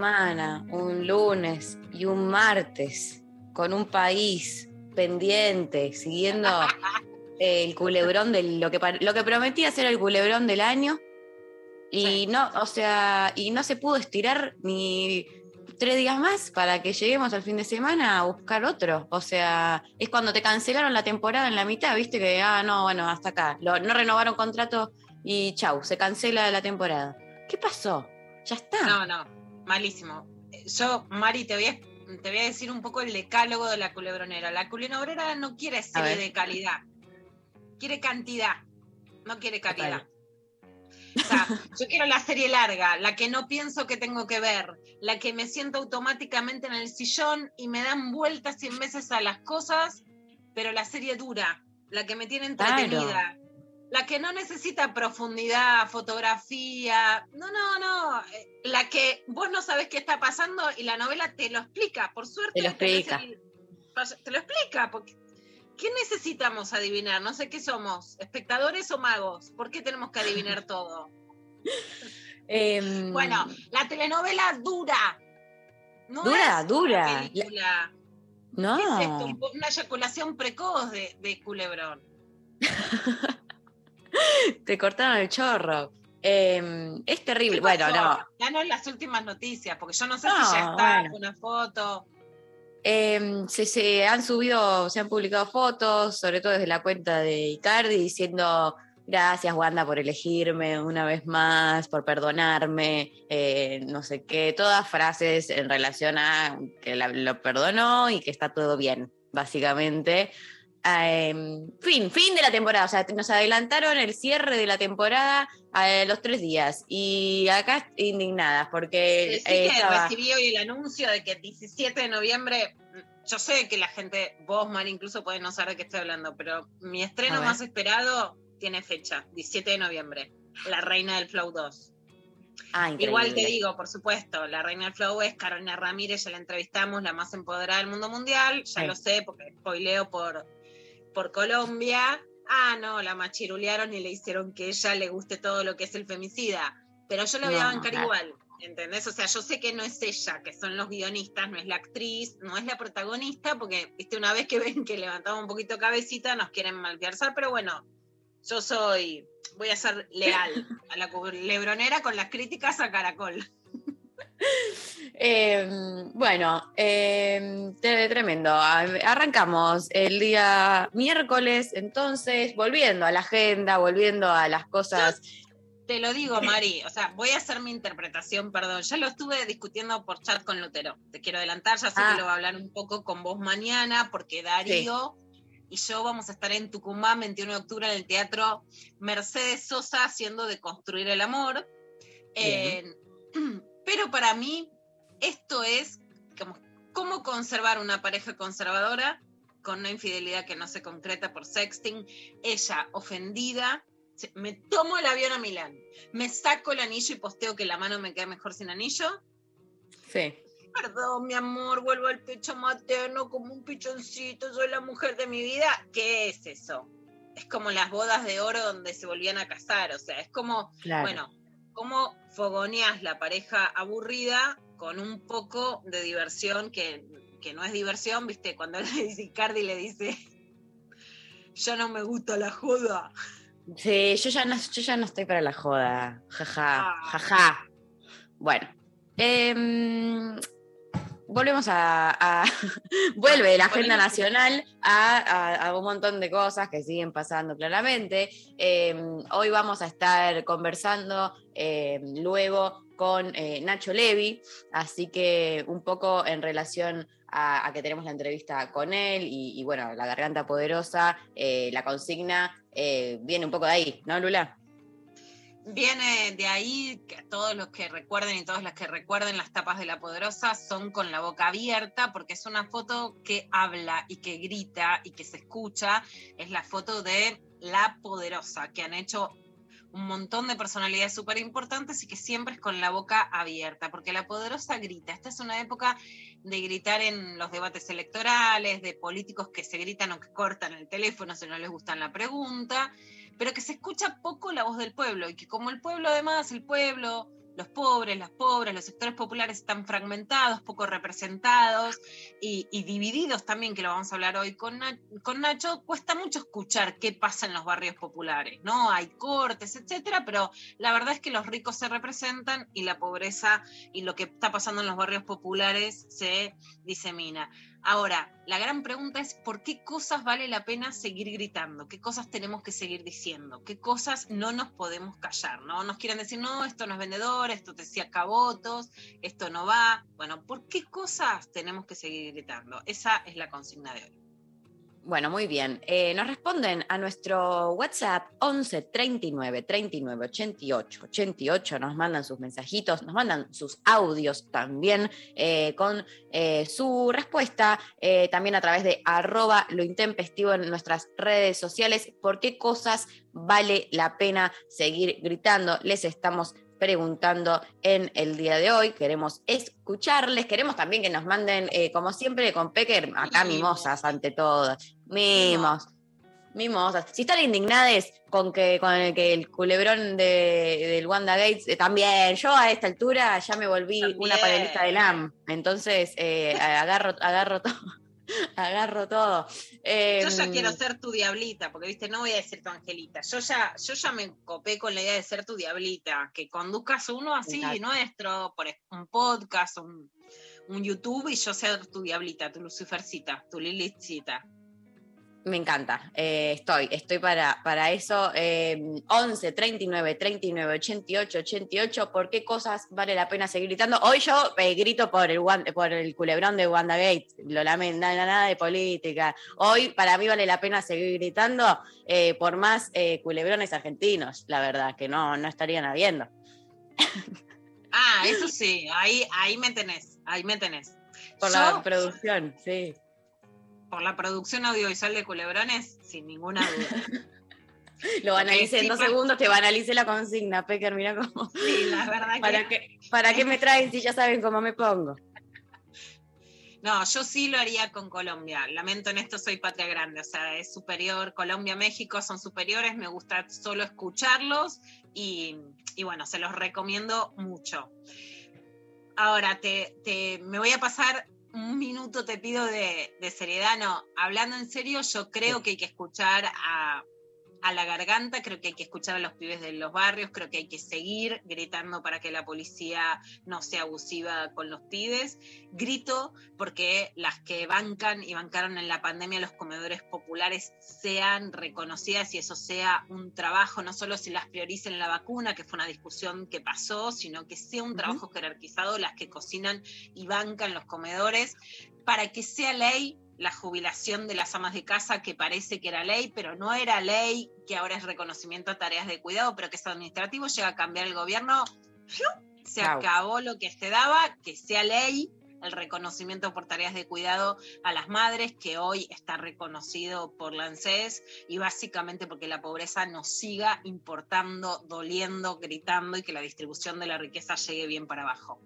semana, un lunes y un martes con un país pendiente, siguiendo el culebrón de lo que, lo que prometía ser el culebrón del año. Y no, o sea, y no se pudo estirar ni tres días más para que lleguemos al fin de semana a buscar otro. O sea, es cuando te cancelaron la temporada en la mitad, viste que, ah, no, bueno, hasta acá. Lo- no renovaron contrato y chau, se cancela la temporada. ¿Qué pasó? Ya está. No, no, malísimo. Yo, Mari, te voy, a, te voy a decir un poco el decálogo de la culebronera. La culebronera no quiere serie de calidad, quiere cantidad, no quiere calidad. Total. O sea, yo quiero la serie larga, la que no pienso que tengo que ver, la que me siento automáticamente en el sillón y me dan vueltas cien veces a las cosas, pero la serie dura, la que me tiene Claro. La que no necesita profundidad, fotografía, no, no, no, eh, la que vos no sabés qué está pasando y la novela te lo explica, por suerte. Te lo explica. te lo explica, porque ¿qué necesitamos adivinar? No sé qué somos, espectadores o magos, ¿por qué tenemos que adivinar todo? Em, Bueno, la telenovela dura. No Dura, es dura. Una película. no. ¿Qué es esto? Un- Una eyaculación precoz de, de culebrón. te cortaron el chorro. Em, es terrible. ¿Qué Bueno, no. Danos las últimas noticias, porque yo no sé No, si ya está bueno. una foto. Em, se, se han subido, se han publicado fotos, sobre todo desde la cuenta de Icardi, diciendo gracias Wanda por elegirme una vez más, por perdonarme, eh, no sé qué, todas frases en relación a que la- lo perdonó y que está todo bien, básicamente. Em, fin, fin de la temporada, o sea, nos adelantaron el cierre de la temporada a los tres días y acá indignadas porque Sí, eh, estaba- recibí hoy el anuncio de que el 17 de noviembre, yo sé que la gente, vos, Mar, incluso puede no saber de qué estoy hablando, pero mi estreno más esperado tiene fecha, 17 de noviembre, La Reina del Flow 2. Ah, Igual te digo, por supuesto, la reina del flow es Carolina Ramírez, ya la entrevistamos, la más empoderada del mundo mundial, ya Sí. lo sé porque spoileo por, por Colombia. Ah, no, la machirulearon y le hicieron que ella le guste todo lo que es el femicida. Pero yo la voy a bancar igual, ¿entendés? O sea, yo sé que no es ella, que son los guionistas, no es la actriz, no es la protagonista, porque, viste, una vez que ven que levantamos un poquito cabecita, nos quieren malversar, pero bueno, yo soy, voy a ser leal a la lebronera con las críticas a Caracol. Eh, bueno, eh, tre- tremendo. Arrancamos el día miércoles, entonces, volviendo a la agenda, volviendo a las cosas. Te lo digo, Mari, o sea, voy a hacer mi interpretación, perdón. Ya lo estuve discutiendo por chat con Lutero. Te quiero adelantar, ya sé Ah. que lo va a hablar un poco con vos mañana, porque Darío y yo vamos a estar en Tucumán 21 de octubre en el Teatro Mercedes Sosa haciendo de construir el amor. Eh, pero para mí, esto es como cómo conservar una pareja conservadora con una infidelidad que no se concreta por sexting. Ella ofendida, me tomo el avión a Milán, me saco el anillo y posteo que la mano me queda mejor sin anillo. Sí. Perdón, mi amor, vuelvo al pecho materno como un pichoncito, soy la mujer de mi vida. ¿Qué es eso? Es como las bodas de oro donde se volvían a casar, o sea, es como, Claro. bueno, cómo fogoneas la pareja aburrida con un poco de diversión que, que no es diversión, ¿viste? Cuando le dice Icardi le dice, yo no me gusta la joda. Sí, yo ya no, yo ya no estoy para la joda. Jaja, Ah. jaja. Bueno. em, volvemos a, a- vuelve la agenda nacional a, a- a un montón de cosas que siguen pasando claramente. Eh, hoy vamos a estar conversando eh, luego con eh, Nacho Levi, así que un poco en relación a, que tenemos la entrevista con él y, y bueno, la garganta poderosa, eh, la consigna eh, viene un poco de ahí, ¿no, Lula? Viene de ahí que todos los que recuerden y todas las que recuerden las tapas de la poderosa son con la boca abierta porque es una foto que habla y que grita y que se escucha. Es la foto de la poderosa que han hecho un montón de personalidades súper importantes y que siempre es con la boca abierta, porque la poderosa grita. Esta es una época de gritar en los debates electorales, de políticos que se gritan o que cortan el teléfono si no les gusta la pregunta, pero que se escucha poco la voz del pueblo y que como el pueblo además, el pueblo, los pobres, las pobres, los sectores populares están fragmentados, poco representados y, divididos también, que lo vamos a hablar hoy con, con Nacho, cuesta mucho escuchar qué pasa en los barrios populares, ¿no? Hay cortes, etcétera, pero la verdad es que los ricos se representan y la pobreza y lo que está pasando en los barrios populares se disemina. Ahora, la gran pregunta es por qué cosas vale la pena seguir gritando, qué cosas tenemos que seguir diciendo, qué cosas no nos podemos callar, ¿no? Nos quieren decir, no, esto no es vendedor, esto te saca votos, esto no va. Bueno, ¿por qué cosas tenemos que seguir gritando? Esa es la consigna de hoy. Bueno, muy bien. Eh, nos responden a nuestro WhatsApp 11 39 39 88 88. Nos mandan sus mensajitos, nos mandan sus audios también eh, con eh, su respuesta, también a través de arroba lo intempestivo en nuestras redes sociales. ¿Por qué cosas vale la pena seguir gritando? Les estamos preguntando en el día de hoy. Queremos escucharles, queremos también que nos manden, eh, como siempre, con Pecker, acá Mimos. mimosas ante todo. Mimos. Mimosas. Si están indignadas con que con el que el culebrón de, del Wanda Gates, eh, también, yo a esta altura ya me volví una panelista del AM. Entonces, eh, agarro, agarro todo. Agarro todo. Yo ya Em, quiero ser tu diablita, porque viste, no voy a decir tu angelita. Yo ya, yo ya me copé con la idea de ser tu diablita, que conduzcas uno así Exacto. nuestro, por un podcast, un, un YouTube, y yo ser tu diablita, tu Lucifercita, tu Lilithcita. Me encanta, eh, estoy, estoy para, para eso. Eh, 11, 39, 39, 88, 88, ¿por qué cosas vale la pena seguir gritando? Hoy yo eh, grito por el, por el culebrón de Wanda Gates, lo lamento, nada, nada de política. Hoy para mí vale la pena seguir gritando eh, por más culebrones argentinos, la verdad, que no, no estarían habiendo. Ah, eso sí, ahí, ahí me tenés, ahí me tenés. Por Yo, la producción, sí. Por la producción audiovisual de Culebrones, sin ninguna duda. Lo banalicé en dos pa- segundos, te banalicé la consigna, Pecker, mira cómo. Sí, la verdad que... ¿Para qué, ¿Para qué me traen si ya saben cómo me pongo? No, yo sí lo haría con Colombia. Lamento en esto, soy patria grande, o sea, es superior. Colombia, México son superiores, me gusta solo escucharlos y, y bueno, se los recomiendo mucho. Ahora, te, te- me voy a pasar un minuto, te pido de, de seriedad. No, hablando en serio, yo creo que hay que escuchar a, a la garganta, creo que hay que escuchar a los pibes de los barrios, creo que hay que seguir gritando para que la policía no sea abusiva con los pibes. Grito porque las que bancan y bancaron en la pandemia los comedores populares sean reconocidas y eso sea un trabajo, no solo si las prioricen la vacuna, que fue una discusión que pasó, sino que sea un trabajo jerarquizado, las que cocinan y bancan los comedores, para que sea ley la jubilación de las amas de casa, que parece que era ley, pero no era ley, que ahora es reconocimiento a tareas de cuidado, pero que es administrativo, llega a cambiar el gobierno, se acabó lo que se daba, que sea ley el reconocimiento por tareas de cuidado a las madres, que hoy está reconocido por la ANSES, y básicamente porque la pobreza nos siga importando, doliendo, gritando y que la distribución de la riqueza llegue bien para abajo.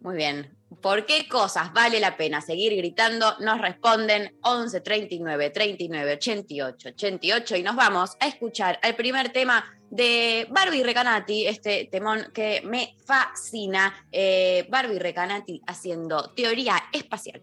Muy bien. ¿Por qué cosas vale la pena seguir gritando? Nos responden 11 39 39 88 88 y nos vamos a escuchar el primer tema de Barbie Recanati, este temón que me fascina. Eh, Barbie Recanati haciendo teoría espacial.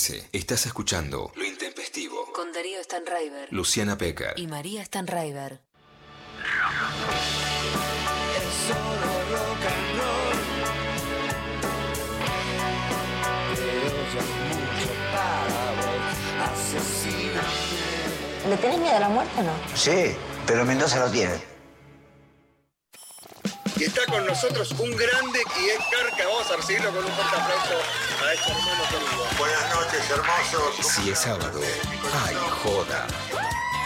13. Estás escuchando Lo Intempestivo. Con Darío Stanraiver Luciana Pecker. y María Stanraiver. ¿Le tenés miedo a la muerte o no? Sí, pero Mendoza lo tiene. Y está con nosotros un grande y es Carca. Vamos a recibirlo con un fuerte aplauso a este hermano querido. Buenas noches, hermosos. Si es sábado, hay joda.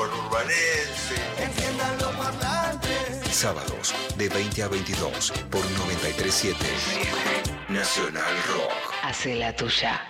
conurbanenses. Sábados, de 20 a 22, por 937 Nacional Rock. Hace la tuya.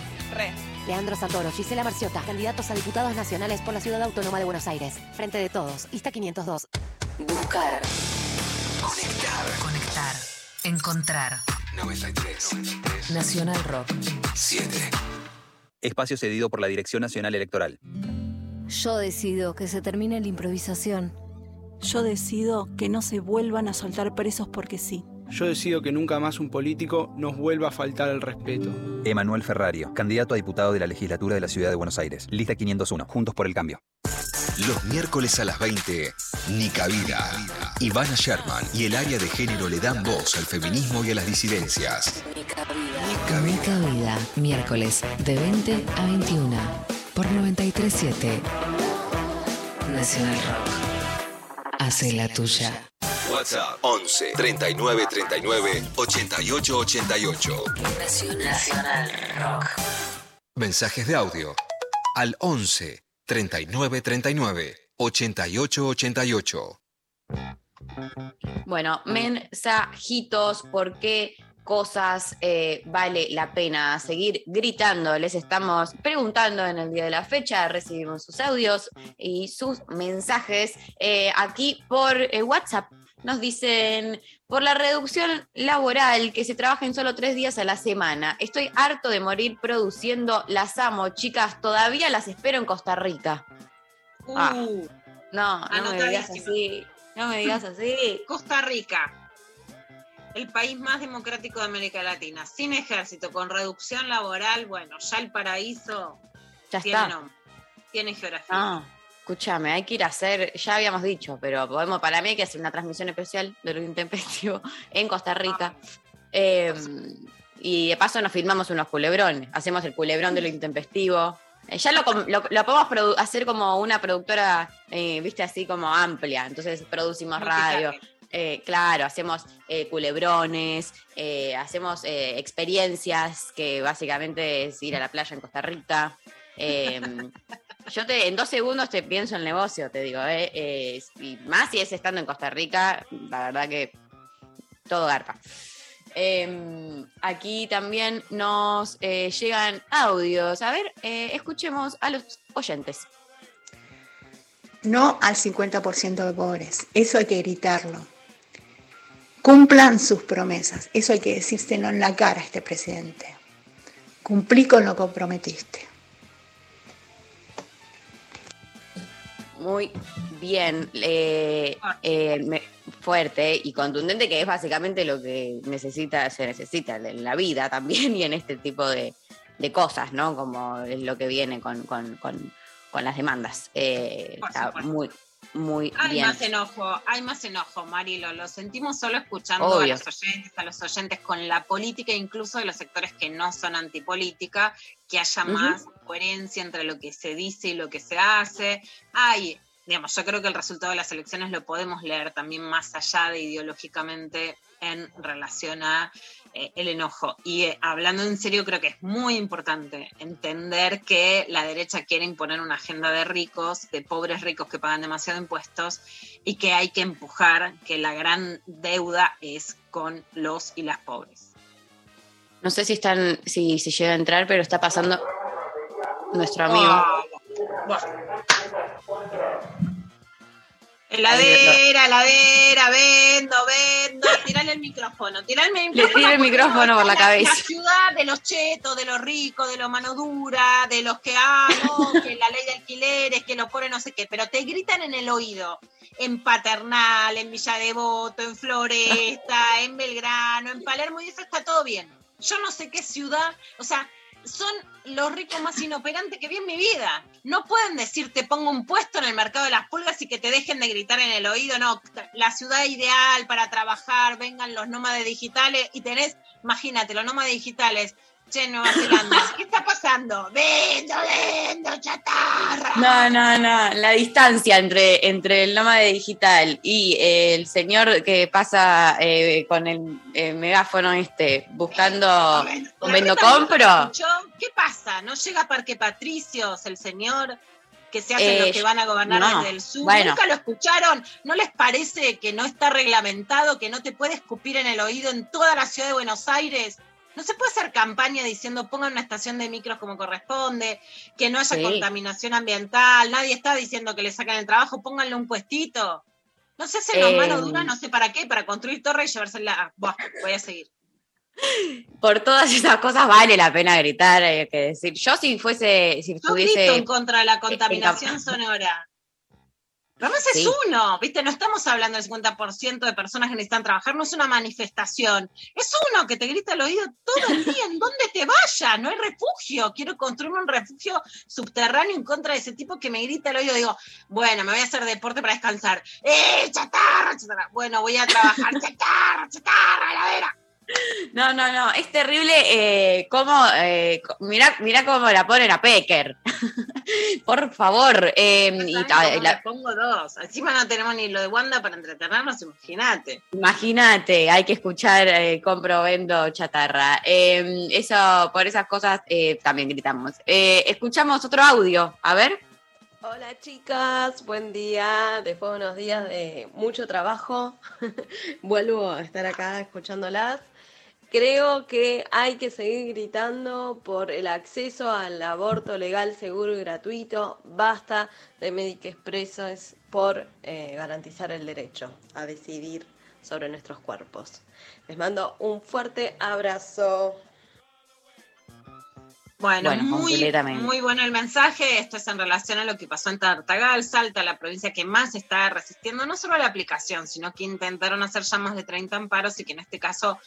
Re. Leandro Santoro, Gisela Marciota, candidatos a diputados nacionales por la Ciudad Autónoma de Buenos Aires. Frente de todos, Ista 502. Buscar. Conectar. Conectar. Encontrar. 93. Nacional Rock. 7. Espacio cedido por la Dirección Nacional Electoral. Yo decido que se termine la improvisación. Yo decido que no se vuelvan a soltar presos porque sí. Yo decido que nunca más un político nos vuelva a faltar el respeto. Emanuel Ferrario, candidato a diputado de la legislatura de la Ciudad de Buenos Aires. Lista 501, Juntos por el Cambio. Los miércoles a las 20, Nica Vida. Ivana Sherman y el área de género le dan voz al feminismo y a las disidencias. Nica Mica Vida. Miércoles de 20 a 21. Por 937 Nacional Rock. Hace la tuya. WhatsApp 11 39 39 88 88. Nacional Rock. Mensajes de audio al 11 39 39 88 88. Bueno, mensajitos, ¿por qué cosas eh, vale la pena seguir gritando? Les estamos preguntando en el día de la fecha, recibimos sus audios y sus mensajes eh, aquí por eh, WhatsApp. Nos dicen, por la reducción laboral, que se trabajen solo tres días a la semana. Estoy harto de morir produciendo, las amo, chicas, todavía las espero en Costa Rica. Ah. Uh, No, no me digas así, no me digas así. Costa Rica, el país más democrático de América Latina, sin ejército, con reducción laboral, bueno, ya el paraíso Ya tiene está. nombre, tiene geografía. Ah, escúchame, hay que ir a hacer, ya habíamos dicho, pero podemos, para mí hay que hacer una transmisión especial de lo intempestivo en Costa Rica. Eh, y de paso nos filmamos unos culebrones, hacemos el culebrón de lo intempestivo. Eh, ya lo, com- lo, lo podemos hacer como una productora, eh, viste, así como amplia. Entonces producimos radio, eh, claro, hacemos eh, culebrones, eh, hacemos experiencias que básicamente es ir a la playa en Costa Rica. Yo te, en dos segundos te pienso el negocio, te digo, eh, eh, y más si es estando en Costa Rica, la verdad que todo garpa. Eh, aquí también nos eh, llegan audios. A ver, eh, escuchemos a los oyentes. No al 50% de pobres. Eso hay que gritarlo. Cumplan sus promesas. Eso hay que decírselo en la cara a este presidente. Cumplí con lo que prometiste. Muy bien, eh, eh, me- fuerte y contundente, que es básicamente lo que necesita, se necesita en la vida también y en este tipo de, de cosas, ¿no? Como es lo que viene con, con- con- con las demandas. Eh, está muy, muy hay bien. Hay más enojo, hay más enojo, Marilo. Lo sentimos solo escuchando a los oyentes, a los oyentes con la política, incluso de los sectores que no son antipolítica, que haya más coherencia entre lo que se dice y lo que se hace. Hay digamos, yo creo que el resultado de las elecciones lo podemos leer también más allá de ideológicamente en relación a eh, el enojo. Y eh, hablando en serio, creo que es muy importante entender que la derecha quiere imponer una agenda de ricos, de pobres ricos que pagan demasiado impuestos, y que hay que empujar que la gran deuda es con los y las pobres. No sé si están, si, si llega a entrar, pero está pasando nuestro amigo. Oh, Heladera, heladera, vendo, vendo. Tirale el micrófono, tirale el micrófono. Le el micrófono por la, cabeza. La ciudad de los chetos, de los ricos, de los mano dura, de los que amo, que la ley de alquileres, que lo pone no sé qué, pero te gritan en el oído. En Paternal, en Villa Devoto, en Floresta, en Belgrano, en Palermo, y eso está todo bien. Yo no sé qué ciudad, o sea, son los ricos más inoperantes que vi en mi vida. No pueden decir te pongo un puesto en el mercado de las pulgas y que te dejen de gritar en el oído, no, la ciudad ideal para trabajar, vengan los nómades digitales y tenés, imagínate, los nómades digitales Nueva Zelanda, ¿qué está pasando? Vendo, vendo, chatarra. No, no, no. La distancia entre, entre el nómade digital y el señor que pasa eh, con el megáfono este buscando vendo compro. ¿Qué pasa? ¿No llega a Parque Patricios el señor? que se hacen los eh, que van a gobernar desde el sur. Nunca lo escucharon. ¿No les parece que no está reglamentado, que no te puede escupir en el oído en toda la ciudad de Buenos Aires? No se puede hacer campaña diciendo pongan una estación de micros como corresponde, que no haya contaminación ambiental, nadie está diciendo que le sacan el trabajo, pónganle un puestito. No sé si los manos duras, no sé para qué, para construir torres y llevársela. Buah, voy a seguir. Por todas esas cosas vale la pena gritar, hay que decir. Yo si fuese, si estuviese... en contra de la contaminación sonora. Además es uno, ¿viste? No estamos hablando del 50% de personas que necesitan trabajar, no es una manifestación. Es uno que te grita al oído todo el día, ¿en dónde te vayas? No hay refugio. Quiero construirme un refugio subterráneo en contra de ese tipo que me grita al oído. Digo, bueno, me voy a hacer deporte para descansar. ¡Eh, chatarra, chatarra! Bueno, voy a trabajar. ¡Chatarra, chatarra, heladera! No, no, no, es terrible eh, cómo, eh, mira, mira cómo la ponen a Pecker. Por favor. Eh, la... pongo dos. Encima no tenemos ni lo de Wanda para entretenernos, imagínate. Imagínate, hay que escuchar eh, compro, vendo, chatarra. Em, eso, por esas cosas eh, también gritamos. escuchamos otro audio, a ver. Hola chicas, buen día, después de unos días de mucho trabajo, vuelvo a estar acá escuchándolas. Creo que hay que seguir gritando por el acceso al aborto legal, seguro y gratuito. Basta de Medic Expresos por eh, garantizar el derecho a decidir sobre nuestros cuerpos. Les mando un fuerte abrazo. Bueno, muy, muy bueno el mensaje. Esto es en relación a lo que pasó en Tartagal, Salta, la provincia que más está resistiendo no solo a la aplicación, sino que intentaron hacer ya más de 30 amparos y que en este caso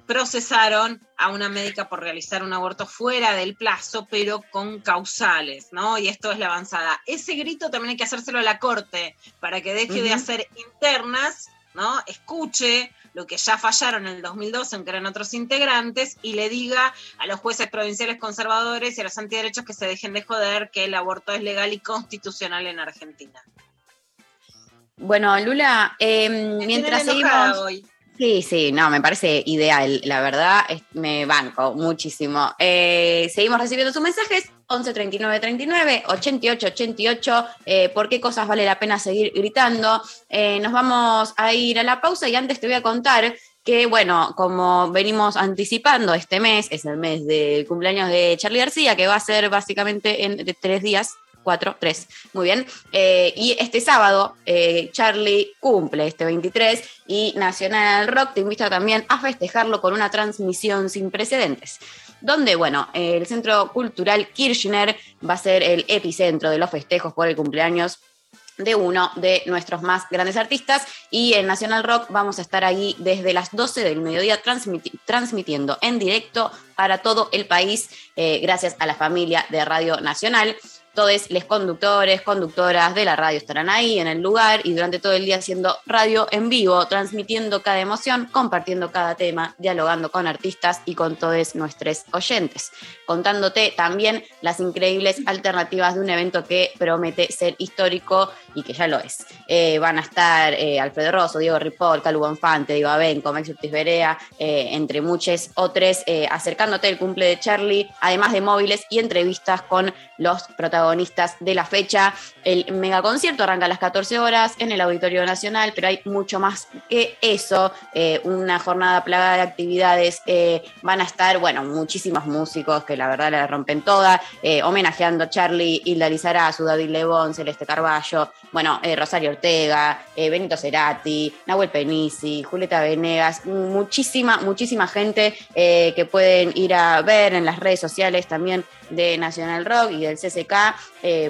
procesaron a una médica por realizar un aborto fuera del plazo, pero con causales, ¿no? Y esto es la avanzada. Ese grito también hay que hacérselo a la corte para que deje de hacer internas, ¿no? Escuche lo que ya fallaron en el 2012, aunque eran otros integrantes, y le diga a los jueces provinciales conservadores y a los antiderechos que se dejen de joder que el aborto es legal y constitucional en Argentina. Bueno, Lula, eh, mientras seguimos... Hoy? Sí, sí, no, me parece ideal, la verdad, me banco muchísimo. Eh, seguimos recibiendo sus mensajes, 11 39 39, 88 88, por qué cosas vale la pena seguir gritando. Eh, nos vamos a ir a la pausa y antes te voy a contar que, bueno, como venimos anticipando, este mes es el mes del cumpleaños de Charlie García, que va a ser básicamente en tres días, 4, 3. Muy bien. Eh, y este sábado, eh, Charlie cumple este 23 y Nacional Rock te invita también a festejarlo con una transmisión sin precedentes. Donde, bueno, el Centro Cultural Kirchner va a ser el epicentro de los festejos por el cumpleaños de uno de nuestros más grandes artistas y en Nacional Rock vamos a estar ahí desde las 12 del mediodía transmitiendo en directo para todo el país, eh, gracias a la familia de Radio Nacional. Todos los conductores, conductoras de la radio estarán ahí en el lugar y durante todo el día haciendo radio en vivo, transmitiendo cada emoción, compartiendo cada tema, dialogando con artistas y con todos nuestros oyentes, contándote también las increíbles alternativas de un evento que promete ser histórico y que ya lo es. Eh, van a estar eh, Alfredo Rosso, Diego Ripoll, Calu Bonfante, Diego Abenco, Max Urtiz Berea, eh, entre muchos otros, acercándote el cumple de Charlie, además de móviles y entrevistas con los protagonistas de la fecha. El megaconcierto arranca a las 14 horas en el Auditorio Nacional, pero hay mucho más que eso. una jornada plagada de actividades. van a estar, bueno, muchísimos músicos que la verdad la rompen toda, homenajeando a Charlie, Hilda Lizarazu, David Lebón, Celeste Carballo, bueno, eh, Rosario Ortega, eh, Benito Cerati, Nahuel Penisi, Julieta Venegas, muchísima, muchísima gente eh, que pueden ir a ver en las redes sociales también de National Rock y del CCK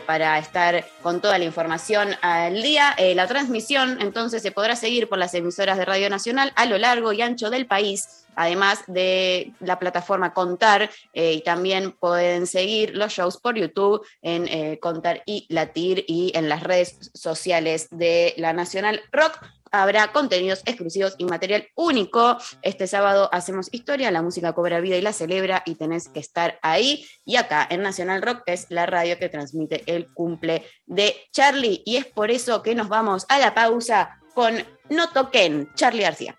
para estar con toda la información al día. la transmisión entonces se podrá seguir por las emisoras de Radio Nacional a lo largo y ancho del país además de la plataforma Contar, eh, y también pueden seguir los shows por YouTube en eh, Contar y Latir y en las redes sociales de la Nacional Rock. Habrá contenidos exclusivos y material único. Este sábado hacemos historia, la música cobra vida y la celebra y tenés que estar ahí. Y acá en Nacional Rock es la radio que transmite el cumple de Charlie. Y es por eso que nos vamos a la pausa con No Toquen, Charlie García.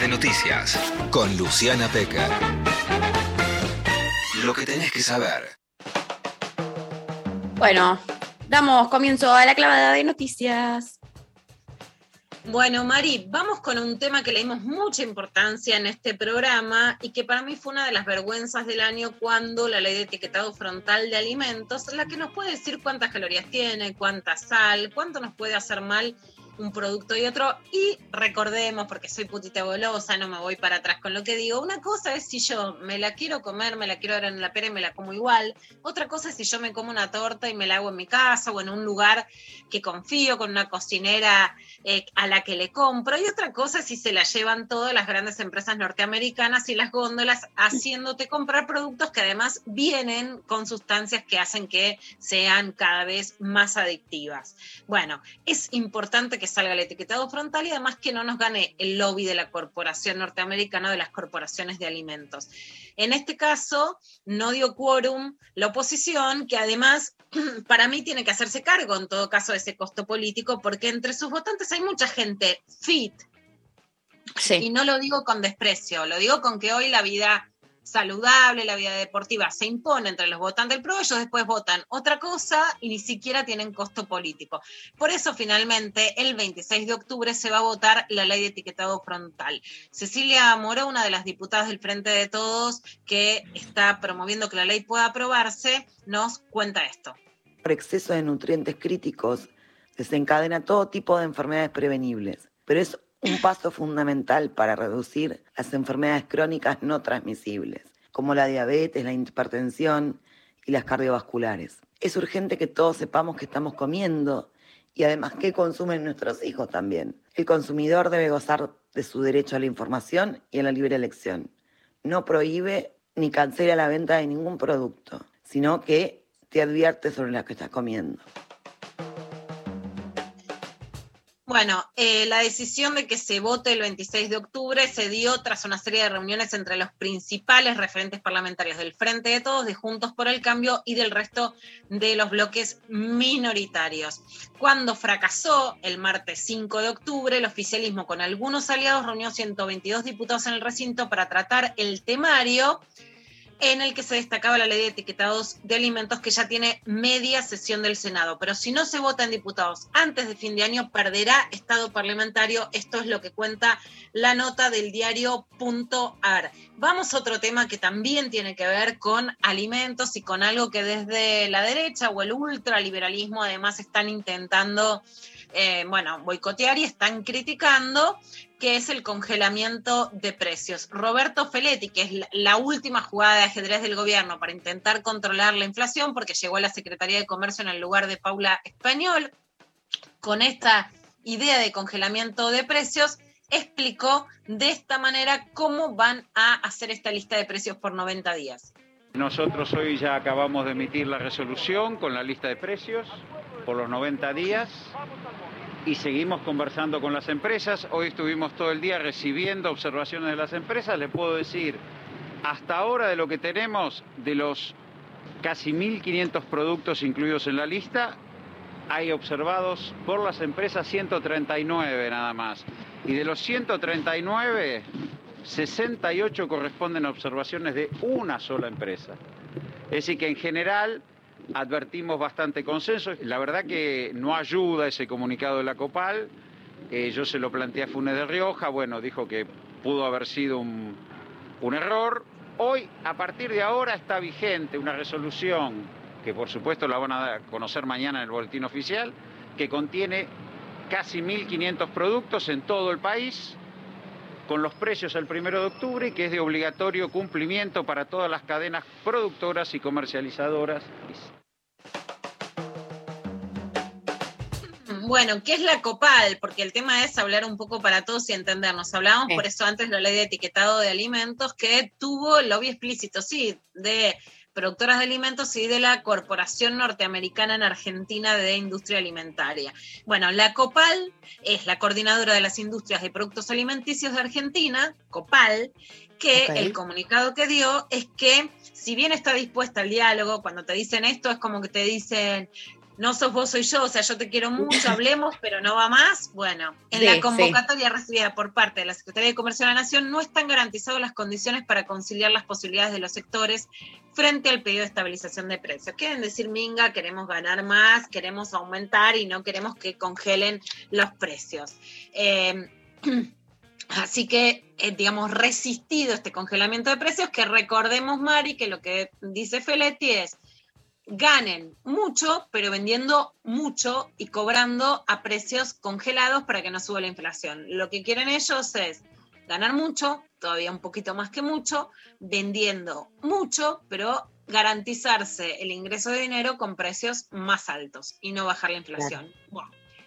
De noticias con Luciana Pecker. Lo que tenés que saber. Bueno, damos comienzo a la clavada de noticias. Bueno, Mari, vamos con un tema que le dimos mucha importancia en este programa y que para mí fue una de las vergüenzas del año cuando la ley de etiquetado frontal de alimentos, la que nos puede decir cuántas calorías tiene, cuánta sal, cuánto nos puede hacer mal un producto y otro. Y recordemos, porque soy putita golosa, no me voy para atrás con lo que digo, una cosa es si yo me la quiero comer, me la quiero dar en la pera y me la como igual. Otra cosa es si yo me como una torta y me la hago en mi casa o en un lugar que confío, con una cocinera eh, a la que le compro. Y otra cosa es si se la llevan todas las grandes empresas norteamericanas y las góndolas haciéndote comprar productos que además vienen con sustancias que hacen que sean cada vez más adictivas. Bueno, es importante que salga el etiquetado frontal y además que no nos gane el lobby de la corporación norteamericana de las corporaciones de alimentos. En este caso, no dio quórum la oposición, que además para mí tiene que hacerse cargo en todo caso de ese costo político, porque entre sus votantes hay mucha gente fit. Y no lo digo con desprecio, lo digo con que hoy la vida saludable, la vida deportiva se impone entre los votantes del PRO, ellos después votan otra cosa y ni siquiera tienen costo político. Por eso finalmente el 26 de octubre se va a votar la ley de etiquetado frontal. Cecilia Moro, una de las diputadas del Frente de Todos que está promoviendo que la ley pueda aprobarse, nos cuenta esto. Por exceso de nutrientes críticos desencadena todo tipo de enfermedades prevenibles, pero es un paso fundamental para reducir las enfermedades crónicas no transmisibles, como la diabetes, la hipertensión y las cardiovasculares. Es urgente que todos sepamos qué estamos comiendo y además qué consumen nuestros hijos también. El consumidor debe gozar de su derecho a la información y a la libre elección. No prohíbe ni cancela la venta de ningún producto, sino que te advierte sobre lo que estás comiendo. Bueno, eh, la decisión de que se vote el 26 de octubre se dio tras una serie de reuniones entre los principales referentes parlamentarios del Frente de Todos, de Juntos por el Cambio y del resto de los bloques minoritarios. Cuando fracasó el martes 5 de octubre, el oficialismo con algunos aliados reunió 122 diputados en el recinto para tratar el temario en el que se destacaba la ley de etiquetados de alimentos que ya tiene media sesión del Senado. Pero si no se vota en diputados antes de fin de año, perderá estado parlamentario. Esto es lo que cuenta la nota del diario Punto Ar. Vamos a otro tema que también tiene que ver con alimentos y con algo que desde la derecha o el ultraliberalismo además están intentando eh, bueno, boicotear y están criticando, que es el congelamiento de precios. Roberto Feletti, que es la última jugada de ajedrez del gobierno para intentar controlar la inflación, porque llegó a la Secretaría de Comercio en el lugar de Paula Español, con esta idea de congelamiento de precios, explicó de esta manera cómo van a hacer esta lista de precios por 90 días. Nosotros hoy ya acabamos de emitir la resolución con la lista de precios por los 90 días y seguimos conversando con las empresas. Hoy estuvimos todo el día recibiendo observaciones de las empresas. Le puedo decir, hasta ahora de lo que tenemos, de los casi 1.500 productos incluidos en la lista, hay observados por las empresas 139 nada más. Y de los 139, 68 corresponden a observaciones de una sola empresa. Es decir, que en general advertimos bastante consenso. La verdad que no ayuda ese comunicado de la COPAL. Eh, yo se lo planteé a Funes de Rioja, bueno, dijo que pudo haber sido un, un error. Hoy, a partir de ahora, está vigente una resolución, que por supuesto la van a conocer mañana en el boletín oficial, que contiene casi 1.500 productos en todo el país, con los precios el primero de octubre y que es de obligatorio cumplimiento para todas las cadenas productoras y comercializadoras. Bueno, ¿qué es la COPAL? Porque el tema es hablar un poco para todos y entendernos. Hablábamos por eso antes de la ley de etiquetado de alimentos que tuvo el lobby explícito, sí, de productoras de alimentos y de la Corporación Norteamericana en Argentina de Industria Alimentaria. Bueno, la COPAL es la coordinadora de las industrias de productos alimenticios de Argentina, COPAL, que el comunicado que dio es que si bien está dispuesta al diálogo, cuando te dicen esto es como que te dicen, no sos vos, soy yo, o sea, yo te quiero mucho, hablemos, pero no va más. Bueno, en la convocatoria recibida por parte de la Secretaría de Comercio de la Nación no están garantizadas las condiciones para conciliar las posibilidades de los sectores frente al pedido de estabilización de precios. Quieren decir, Minga, queremos ganar más, queremos aumentar y no queremos que congelen los precios. Eh, Así que, eh, digamos, resistido este congelamiento de precios, que recordemos, Mari, que lo que dice Feletti es, ganen mucho, pero vendiendo mucho y cobrando a precios congelados para que no suba la inflación. Lo que quieren ellos es ganar mucho, todavía un poquito más que mucho, vendiendo mucho, pero garantizarse el ingreso de dinero con precios más altos y no bajar la inflación.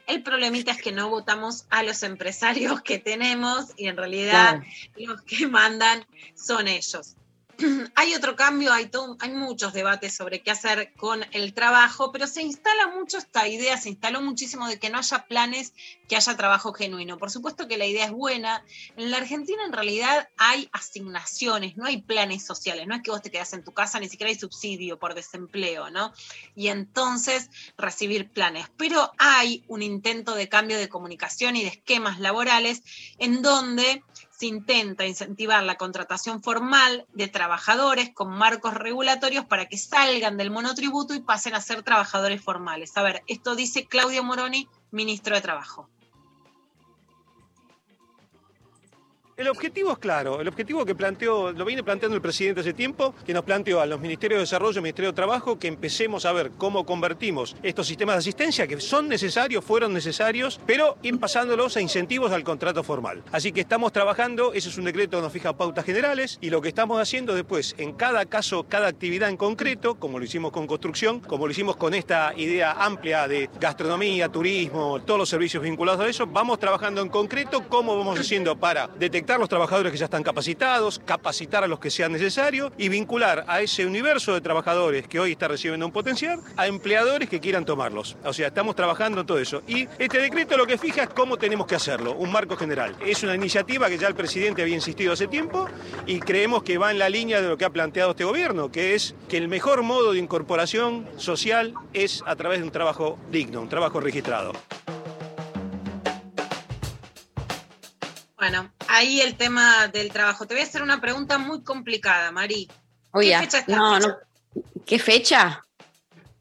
El problemita es que no votamos a los empresarios que tenemos y en realidad los que mandan son ellos. hay otro cambio, hay, muchos debates sobre qué hacer con el trabajo, pero se instala mucho esta idea, se instaló muchísimo de que no haya planes, que haya trabajo genuino. Por supuesto que la idea es buena. En la Argentina en realidad hay asignaciones, no hay planes sociales, no es que vos te quedas en tu casa, ni siquiera hay subsidio por desempleo, ¿no? Y entonces recibir planes. Pero hay un intento de cambio de comunicación y de esquemas laborales en donde se intenta incentivar la contratación formal de trabajadores con marcos regulatorios para que salgan del monotributo y pasen a ser trabajadores formales. A ver, esto dice Claudio Moroni, ministro de Trabajo. El objetivo es claro, el objetivo que planteó, lo viene planteando el presidente hace tiempo, que nos planteó a los Ministerios de Desarrollo y Ministerio de Trabajo que empecemos a ver cómo convertimos estos sistemas de asistencia que son necesarios, fueron necesarios, pero ir pasándolos a incentivos al contrato formal. Así que estamos trabajando, ese es un decreto que nos fija pautas generales y lo que estamos haciendo después, en cada caso, cada actividad en concreto, como lo hicimos con construcción, como lo hicimos con esta idea amplia de gastronomía, turismo, todos los servicios vinculados a eso, vamos trabajando en concreto cómo vamos haciendo para detectar los trabajadores que ya están capacitados, capacitar a los que sean necesarios y vincular a ese universo de trabajadores que hoy está recibiendo un potencial a empleadores que quieran tomarlos. O sea, estamos trabajando en todo eso. Y este decreto lo que fija es cómo tenemos que hacerlo, un marco general. Es una iniciativa que ya el presidente había insistido hace tiempo y creemos que va en la línea de lo que ha planteado este gobierno, que es que el mejor modo de incorporación social es a través de un trabajo digno, un trabajo registrado. Bueno, ahí el tema del trabajo. Te voy a hacer una pregunta muy complicada, Mari. ¿Qué fecha no, no. ¿Qué fecha?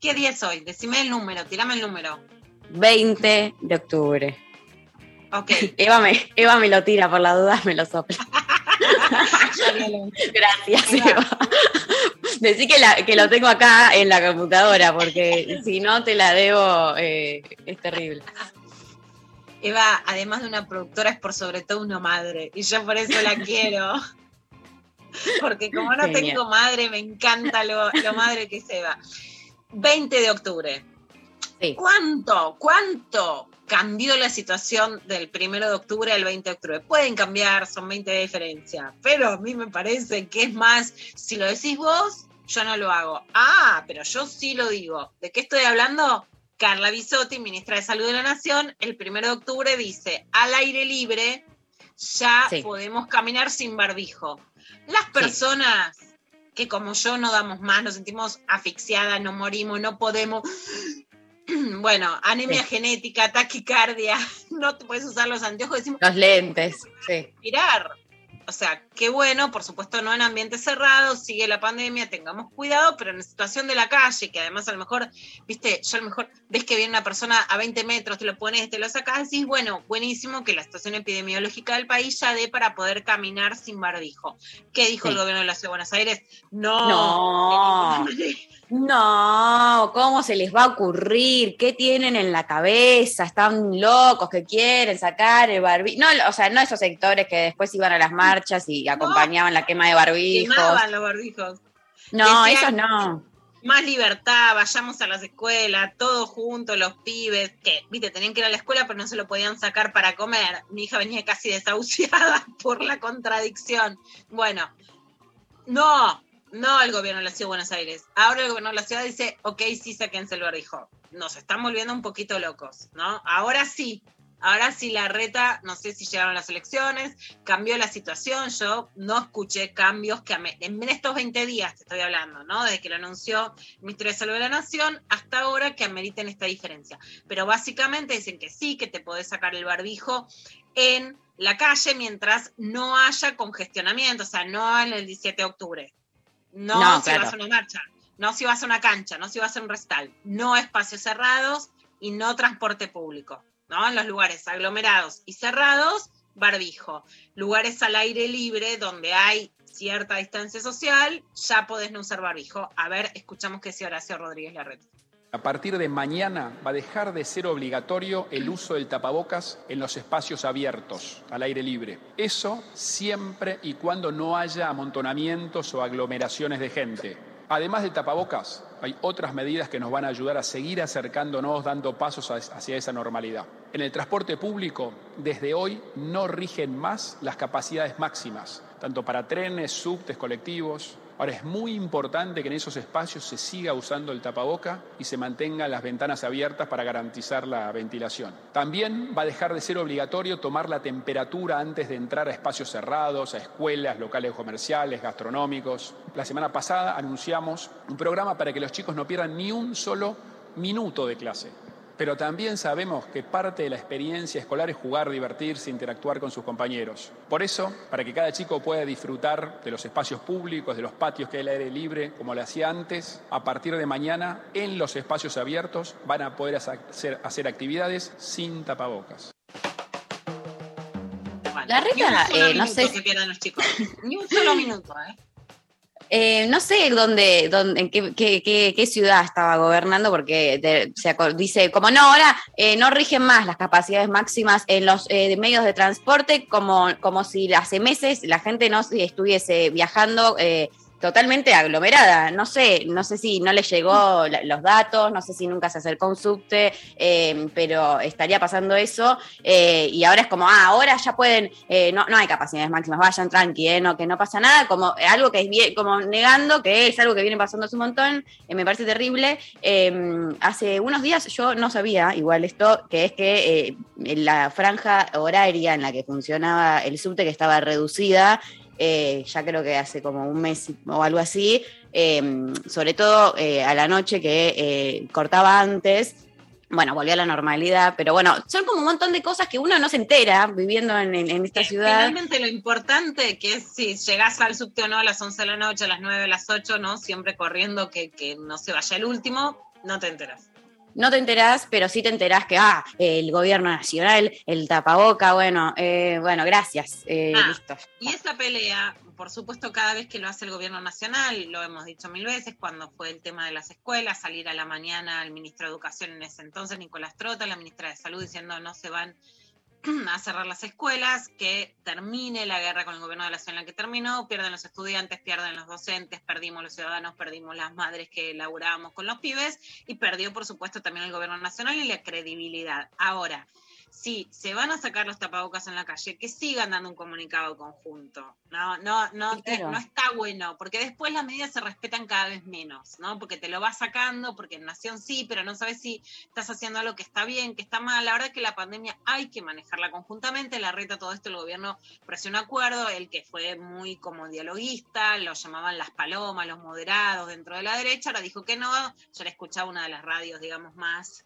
¿Qué día es hoy? Decime el número, tirame el número. 20 de octubre. Ok. Eva me, Eva me lo tira, por la duda me lo sopla. Gracias, Eva. Decí que, que, lo tengo acá en la computadora, porque si no te la debo, eh, es terrible. Eva, además de una productora, es por sobre todo una madre. Y yo por eso la quiero. Porque como no tengo madre, me encanta lo, madre que es Eva. 20 de octubre. ¿Cuánto, cuánto cambió la situación del 1 de octubre al 20 de octubre? Pueden cambiar, son 20 de diferencia. Pero a mí me parece que es más, si lo decís vos, yo no lo hago. Ah, pero yo sí lo digo. ¿De qué estoy hablando? Carla Bisotti, ministra de Salud de la Nación, el 1 de octubre dice, al aire libre ya podemos caminar sin barbijo. Las personas que como yo no damos más, nos sentimos asfixiadas, no morimos, no podemos... Bueno, anemia genética, taquicardia, no te puedes usar los anteojos, decimos... Los lentes, sí. Mirar, o sea, qué bueno, por supuesto no en ambientes cerrados, sigue la pandemia, tengamos cuidado, pero en la situación de la calle, que además a lo mejor, viste, yo a lo mejor ves que viene una persona a 20 metros, te lo pones, te lo sacas, decís, bueno, buenísimo que la situación epidemiológica del país ya dé para poder caminar sin barbijo. ¿Qué dijo el gobierno de la Ciudad de Buenos Aires? No, no. No, ¿cómo se les va a ocurrir? ¿Qué tienen en la cabeza? Están locos que quieren sacar el barbijo. No, o sea, no esos sectores que después iban a las marchas y acompañaban la quema de barbijos. Quemaban los barbijos. No, esos no. Más libertad, vayamos a las escuelas, todos juntos, los pibes, que, viste, tenían que ir a la escuela, pero no se lo podían sacar para comer. Mi hija venía casi desahuciada por la contradicción. Bueno, no, no el gobierno de la Ciudad de Buenos Aires. Ahora el gobierno de la ciudad dice, ok, sí, sáquense el barbijo. Nos están volviendo un poquito locos, ¿no? Ahora sí, Ahora sí la reta, no sé si llegaron las elecciones, cambió la situación, yo no escuché cambios que en estos 20 días te estoy hablando, ¿no? Desde que lo anunció el Ministerio de Salud de la Nación hasta ahora que ameriten esta diferencia. Pero básicamente dicen que sí, que te podés sacar el barbijo en la calle mientras no haya congestionamiento, o sea, no en el 17 de octubre. No, si vas a una marcha, no si vas a una cancha, no si vas a un restal, no espacios cerrados y no transporte público, ¿no? En los lugares aglomerados y cerrados, barbijo. Lugares al aire libre donde hay cierta distancia social, ya podés no usar barbijo. A ver, escuchamos qué dice Horacio Rodríguez Larreta. A partir de mañana va a dejar de ser obligatorio el uso del tapabocas en los espacios abiertos, al aire libre. Eso siempre y cuando no haya amontonamientos o aglomeraciones de gente. Además del tapabocas, hay otras medidas que nos van a ayudar a seguir acercándonos, dando pasos hacia esa normalidad. En el transporte público, desde hoy no rigen más las capacidades máximas, tanto para trenes, subtes, colectivos, Ahora es muy importante que en esos espacios se siga usando el tapaboca y se mantengan las ventanas abiertas para garantizar la ventilación. También va a dejar de ser obligatorio tomar la temperatura antes de entrar a espacios cerrados, a escuelas, locales comerciales, gastronómicos. La semana pasada anunciamos un programa para que los chicos no pierdan ni un solo minuto de clase pero también sabemos que parte de la experiencia escolar es jugar, divertirse, interactuar con sus compañeros. Por eso, para que cada chico pueda disfrutar de los espacios públicos, de los patios que hay al aire libre, como lo hacía antes, a partir de mañana, en los espacios abiertos, van a poder hacer, hacer actividades sin tapabocas. La reta, eh, no sé. los chicos. Ni un solo minuto, ¿eh? Eh, no sé dónde, dónde en qué, ciudad estaba gobernando, porque se dice, como no, ahora eh, no rigen más las capacidades máximas en los eh, medios de transporte, como, como si hace meses la gente no estuviese viajando totalmente aglomerada. No sé, no sé si no le llegó los datos, no sé si nunca se acercó un subte, eh, pero estaría pasando eso. Eh, y ahora es como, ah, ahora ya pueden, eh, no, no hay capacidades máximas, vayan tranqui, no, que no pasa nada, como algo que es bien, como negando que es algo que viene pasando hace un montón, me parece terrible. hace unos días yo no sabía, igual esto, que es que la franja horaria en la que funcionaba el subte, que estaba reducida, eh, ya creo que hace como un mes o algo así, em, sobre todo eh, a la noche que eh, cortaba antes. Bueno, volvió a la normalidad, pero bueno, son como un montón de cosas que uno no se entera viviendo en, esta ciudad. Finalmente lo importante que es si llegás al subte o no a las 11 de la noche, a las 9, a las 8, ¿no? Siempre corriendo que, que no se vaya el último, no te enteras no te enterás, pero sí te enterás que, ah, el gobierno nacional, el tapaboca, bueno, eh, bueno, gracias, eh, ah, listo. Y esa pelea, por supuesto, cada vez que lo hace el gobierno nacional, lo hemos dicho mil veces, cuando fue el tema de las escuelas, salir a la mañana el ministro de Educación en ese entonces, Nicolás Trota, la ministra de Salud, diciendo no se van a cerrar las escuelas, que termine la guerra con el gobierno de la ciudad en la que terminó, pierden los estudiantes, pierden los docentes, perdimos los ciudadanos, perdimos las madres que laburábamos con los pibes y perdió, por supuesto, también el gobierno nacional y la credibilidad. Ahora, si se van a sacar los tapabocas en la calle, que sigan dando un comunicado conjunto. No, no, no, no está bueno, porque después las medidas se respetan cada vez menos, ¿no? Porque te lo vas sacando, porque en Nación sí, pero no sabes si estás haciendo algo que está bien, que está mal. La verdad es que la pandemia hay que manejarla conjuntamente. La reta, todo esto, el gobierno presionó un acuerdo, el que fue muy como dialoguista, lo llamaban las palomas, los moderados dentro de la derecha, ahora dijo que no. Yo le escuchaba una de las radios, digamos, más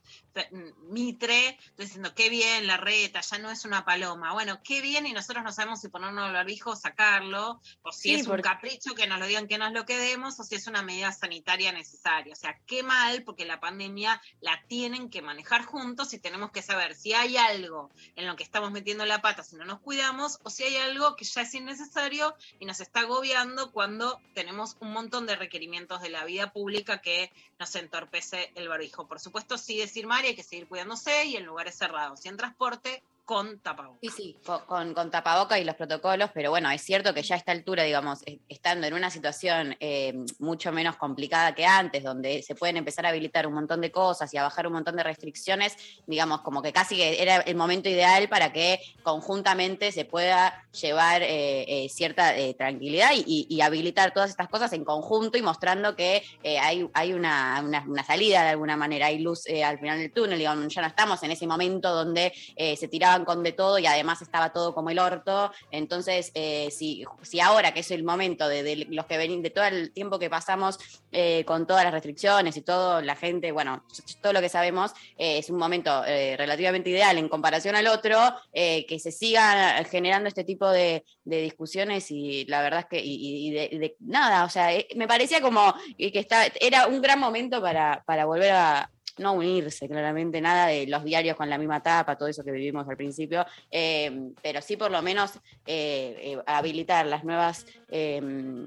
mitre, diciendo qué bien la reta, ya no es una paloma. Bueno, qué bien y nosotros no sabemos si ponernos el barbijo o sacarlo, o si es un capricho que nos lo digan que nos lo quedemos, o si es una medida sanitaria necesaria. O sea, qué mal, porque la pandemia la tienen que manejar juntos y tenemos que saber si hay algo en lo que estamos metiendo la pata si no nos cuidamos, o si hay algo que ya es innecesario y nos está agobiando cuando tenemos un montón de requerimientos de la vida pública que nos entorpece el barbijo. Por supuesto, sí decir, María, hay que seguir cuidándose y en lugares cerrados y en transporte con tapabocas. Sí, sí, con, tapabocas y los protocolos, pero bueno, es cierto que ya a esta altura, digamos, estando en una situación eh, mucho menos complicada que antes, donde se pueden empezar a habilitar un montón de cosas y a bajar un montón de restricciones, digamos, como que casi que era el momento ideal para que conjuntamente se pueda llevar eh, eh, cierta tranquilidad y, habilitar todas estas cosas en conjunto y mostrando que hay, hay una, una, salida de alguna manera, hay luz al final del túnel, digamos, ya no estamos en ese momento donde se tiraba con de todo y además estaba todo como el orto. Entonces, eh, si, si, ahora que es el momento de, los que ven, de todo el tiempo que pasamos eh, con todas las restricciones y todo, la gente, bueno, todo lo que sabemos, eh, es un momento relativamente ideal en comparación al otro, que se siga generando este tipo de, discusiones y la verdad es que, de, nada, o sea, me parecía como que está, era un gran momento para, para volver a, no unirse, claramente, nada de los diarios con la misma tapa, todo eso que vivimos al principio, eh, pero sí por lo menos eh, eh, habilitar las nuevas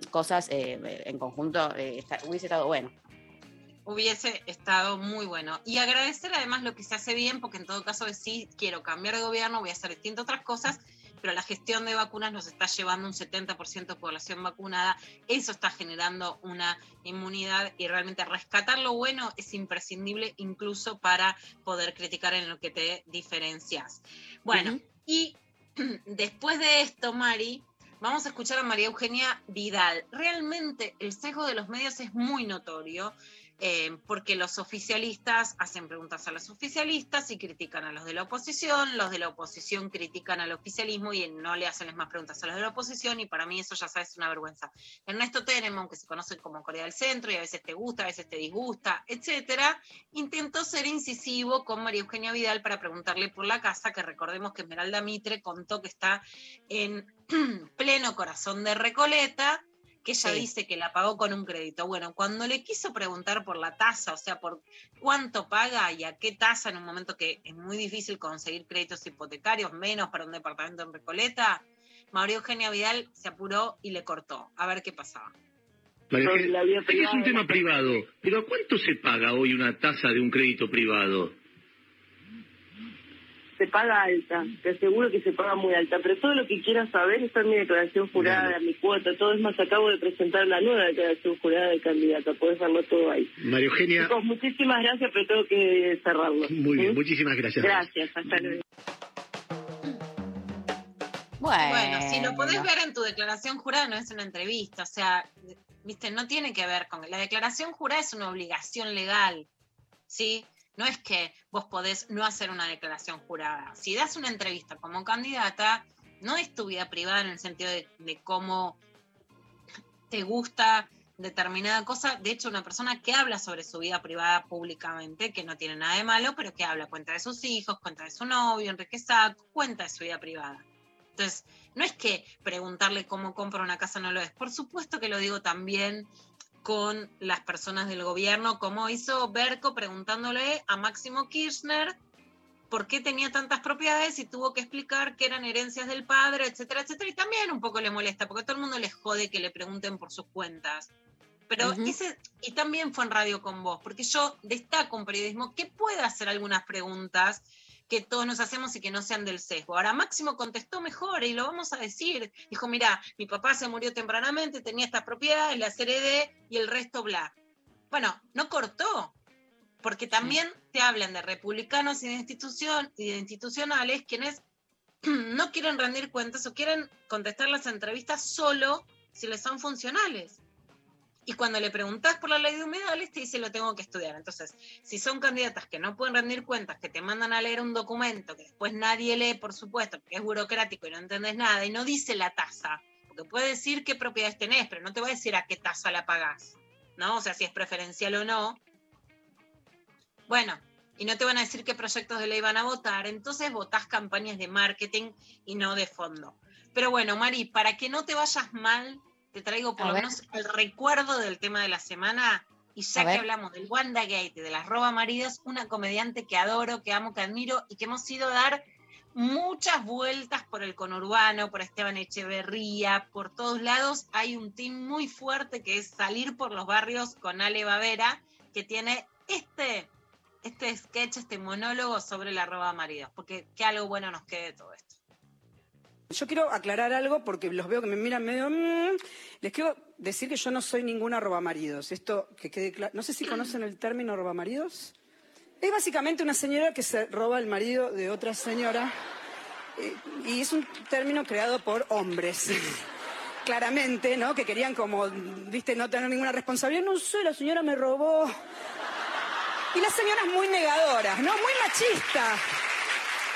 cosas en conjunto hubiese estado bueno hubiese estado muy bueno. Y agradecer además lo que se hace bien, porque en todo caso sí quiero cambiar de gobierno, voy a hacer distintas otras cosas, pero la gestión de vacunas nos está llevando un 70% de población vacunada, eso está generando una inmunidad y realmente rescatar lo bueno es imprescindible incluso para poder criticar en lo que te diferencias. Bueno, y después de esto, Mari, vamos a escuchar a María Eugenia Vidal. Realmente el sesgo de los medios es muy notorio. Eh, porque los oficialistas hacen preguntas a los oficialistas y critican a los de la oposición, los de la oposición critican al oficialismo y no le hacen más preguntas a los de la oposición y para mí eso ya sabes es una vergüenza. Ernesto Tenenbaum, que se conoce como Corea del Centro y a veces te gusta, a veces te disgusta, etcétera, intentó ser incisivo con María Eugenia Vidal para preguntarle por la casa, que recordemos que Esmeralda Mitre contó que está en pleno corazón de Recoleta que ella dice que la pagó con un crédito. Bueno, cuando le quiso preguntar por la tasa, o sea, por cuánto paga y a qué tasa en un momento que es muy difícil conseguir créditos hipotecarios, menos para un departamento en Recoleta, María Eugenia Vidal se apuró y le cortó. A ver qué pasaba. es un tema privado, pero ¿a cuánto se paga hoy una tasa de un crédito privado? Se paga alta, te aseguro que se paga muy alta, pero todo lo que quieras saber está en mi declaración jurada, mi cuota, todo es más, acabo de presentar la nueva declaración jurada de candidata, puedes verlo todo ahí. María Eugenia. muchísimas gracias, pero tengo que cerrarlo. Muy bien, muchísimas gracias. Gracias, hasta luego. Bueno. si lo podés ver en tu declaración jurada, no es una entrevista, o sea, viste, no tiene que ver con... La declaración jurada es una obligación legal, ¿sí? No es que vos podés no hacer una declaración jurada. Si das una entrevista como candidata, no es tu vida privada en el sentido de, cómo te gusta determinada cosa. De hecho, una persona que habla sobre su vida privada públicamente, que no tiene nada de malo, pero que habla, cuenta de sus hijos, cuenta de su novio, Enrique cuenta de su vida privada. Entonces, no es que preguntarle cómo compra una casa no lo es. Por supuesto que lo digo también con las personas del gobierno, como hizo Berco preguntándole a Máximo Kirchner por qué tenía tantas propiedades y tuvo que explicar que eran herencias del padre, etcétera, etcétera. Y también un poco le molesta, porque todo el mundo les jode que le pregunten por sus cuentas. Pero ese, y también fue en radio con vos, porque yo destaco un periodismo que puede hacer algunas preguntas que todos nos hacemos y que no sean del sesgo. Ahora Máximo contestó mejor y lo vamos a decir. Dijo, mira, mi papá se murió tempranamente, tenía estas propiedades, las heredé y el resto bla. Bueno, no cortó, porque también te hablan de republicanos y de, institución, y de institucionales quienes no quieren rendir cuentas o quieren contestar las entrevistas solo si les son funcionales. Y cuando le preguntas por la ley de humedales, te dice lo tengo que estudiar. Entonces, si son candidatas que no pueden rendir cuentas, que te mandan a leer un documento que después nadie lee, por supuesto, porque es burocrático y no entendés nada, y no dice la tasa, porque puede decir qué propiedades tenés, pero no te va a decir a qué tasa la pagás, ¿no? O sea, si es preferencial o no. Bueno, y no te van a decir qué proyectos de ley van a votar, entonces votás campañas de marketing y no de fondo. Pero bueno, Mari, para que no te vayas mal te traigo por lo menos el recuerdo del tema de la semana. Y ya que hablamos del Wanda Gate y de las roba maridos, una comediante que adoro, que amo, que admiro y que hemos ido a dar muchas vueltas por el conurbano, por Esteban Echeverría, por todos lados. Hay un team muy fuerte que es salir por los barrios con Ale Bavera, que tiene este este sketch, este monólogo sobre la roba maridos, porque que algo bueno nos quede de todo esto. Yo quiero aclarar algo porque los veo que me miran medio. Mm, les quiero decir que yo no soy ninguna robamaridos. Esto que quede claro. No sé si conocen el término robamaridos. Es básicamente una señora que se roba el marido de otra señora. Eh, y es un término creado por hombres. Claramente, ¿no? Que querían como, viste, no tener ninguna responsabilidad. No sé, la señora me robó. Y la señora es muy negadora, ¿no? Muy machista.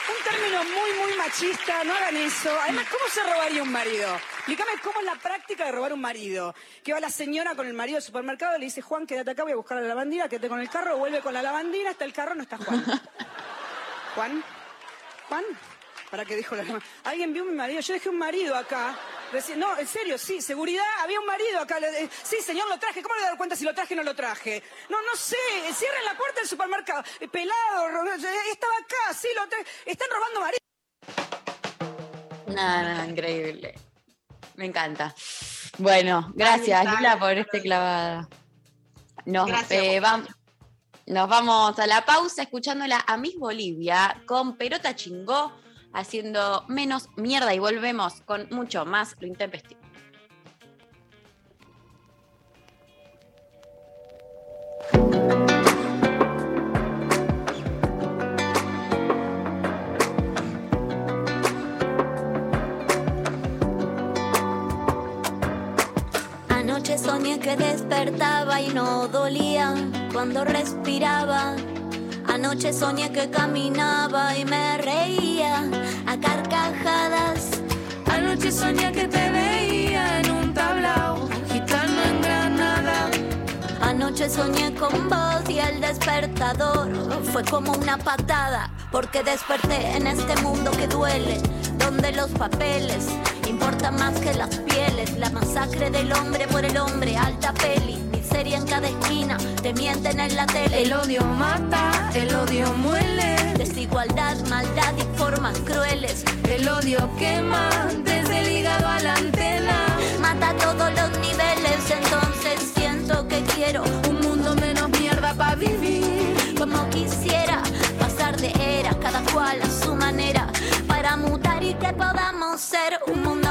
Un término muy, muy machista, no hagan eso. Además, ¿cómo se robaría un marido? Explícame cómo es la práctica de robar un marido. Que va la señora con el marido al supermercado, le dice, Juan, quédate acá, voy a buscar la lavandina, quédate con el carro, vuelve con la lavandina, hasta el carro, no está Juan. ¿Juan? ¿Juan? ¿Para qué dijo la Alguien vio mi marido, yo dejé un marido acá. No, en serio, sí, seguridad, había un marido acá. Sí, señor, lo traje. ¿Cómo le dar cuenta si lo traje o no lo traje? No, no sé. Cierren la puerta del supermercado. Eh, pelado, estaba acá, sí, lo traje. Están robando marido. Nada, increíble. Me encanta. Bueno, gracias, Lila, por este clavada. Nos, eh, nos vamos a la pausa escuchándola a Miss Bolivia con Perota Chingó haciendo menos mierda y volvemos con mucho más lo intempestivo. Anoche soñé que despertaba y no dolía cuando respiraba Anoche soñé que caminaba y me reía a carcajadas. Anoche soñé que te veía en un tablao, gitano en Granada. Anoche soñé con vos y el despertador fue como una patada, porque desperté en este mundo que duele, donde los papeles importan más que las pieles, la masacre del hombre por el hombre, alta peli en cada esquina, te mienten en la tele. El odio mata, el odio muele. Desigualdad, maldad y formas crueles. El odio quema desde el hígado a la antena. Mata a todos los niveles, entonces siento que quiero un mundo menos mierda para vivir. Como quisiera pasar de era, cada cual a que podamos ser un mundo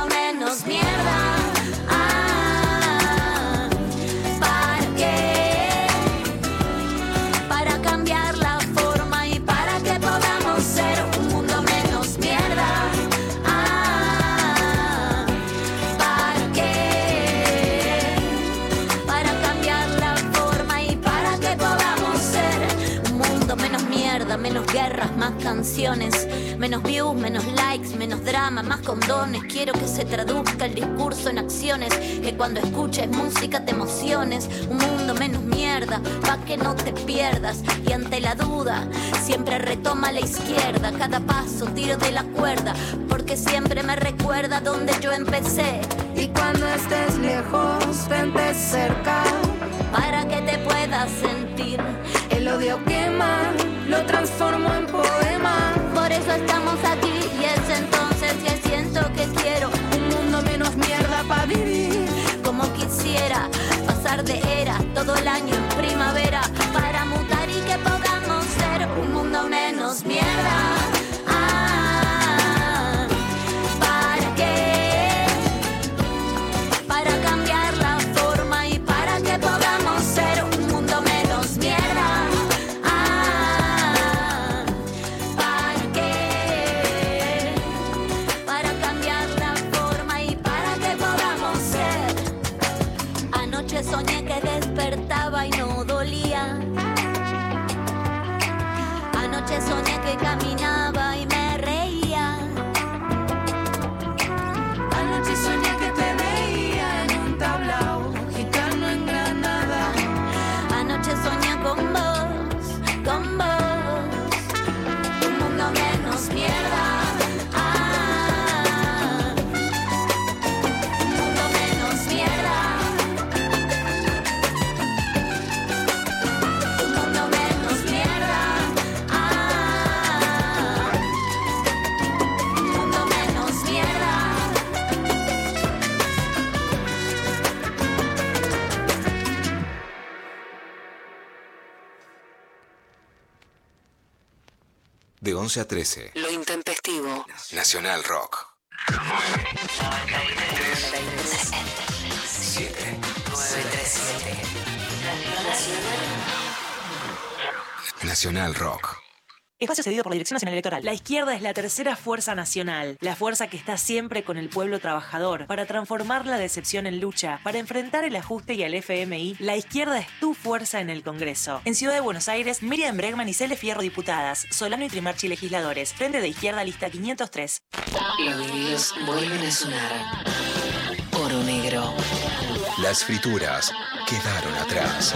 canciones, menos views, menos likes, menos drama, más condones. Quiero que se traduzca el discurso en acciones, que cuando escuches música te emociones. Un mundo menos mierda, pa' que no te pierdas. Y ante la duda, siempre retoma la izquierda. Cada paso tiro de la cuerda, porque siempre me recuerda donde yo empecé. Y cuando estés lejos, vente cerca. Para que te puedas sentir. El odio quema lo transformo en poema. Eso estamos aquí y es entonces que siento que quiero un mundo menos mierda para vivir. Como quisiera pasar de era todo el año 11 a 13. Lo intempestivo. Nacional Rock. 7. Nacional Rock. Espacio cedido por la Dirección Nacional Electoral. La izquierda es la tercera fuerza nacional, la fuerza que está siempre con el pueblo trabajador, para transformar la decepción en lucha, para enfrentar el ajuste y al FMI. La izquierda es tu fuerza en el Congreso. En Ciudad de Buenos Aires, Miriam Bregman y Cele Fierro diputadas, Solano y Trimarchi legisladores. Frente de izquierda, lista 503. Los vuelven a sonar. Oro negro. Las frituras quedaron atrás.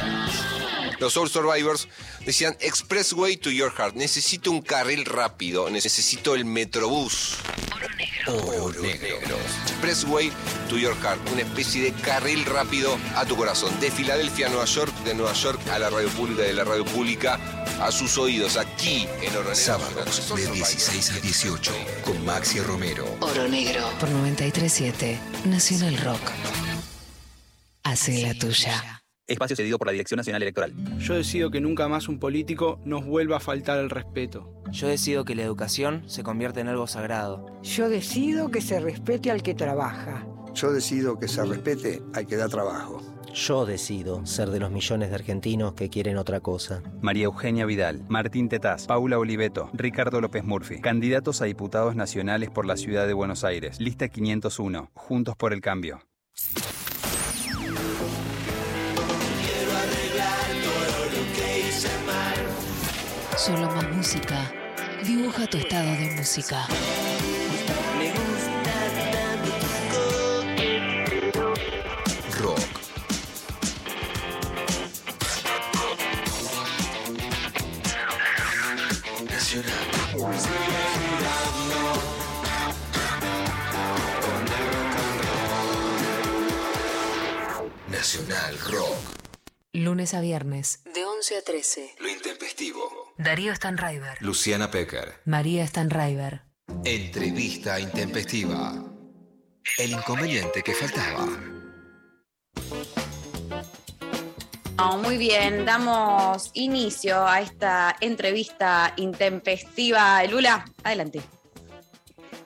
Los Soul Survivors decían Expressway to your heart. Necesito un carril rápido. Necesito el Metrobús. Oro negro. Expressway to your heart. Una especie de carril rápido a tu corazón. De Filadelfia a Nueva York, de Nueva York a la radio pública, de la radio pública a sus oídos. Aquí en Oro Negro. Sábados de 16 a 18 con Maxi Romero. Oro negro. Por 937. Nacional Rock. Hace la tuya. Espacio cedido por la Dirección Nacional Electoral. Yo decido que nunca más un político nos vuelva a faltar el respeto. Yo decido que la educación se convierta en algo sagrado. Yo decido que se respete al que trabaja. Yo decido que se respete al que da trabajo. Yo decido ser de los millones de argentinos que quieren otra cosa. María Eugenia Vidal, Martín Tetaz, Paula Oliveto, Ricardo López Murphy. Candidatos a diputados nacionales por la ciudad de Buenos Aires. Lista 501. Juntos por el cambio. Solo más música. Dibuja tu estado de música. Rock. Nacional Rock. Lunes a viernes. De 11 a 13. Lo intempestivo. Darío Stanraiver. Luciana Pecker. María Stanraiver. Entrevista intempestiva. El inconveniente que faltaba. Oh, muy bien, damos inicio a esta entrevista intempestiva. Lula, adelante.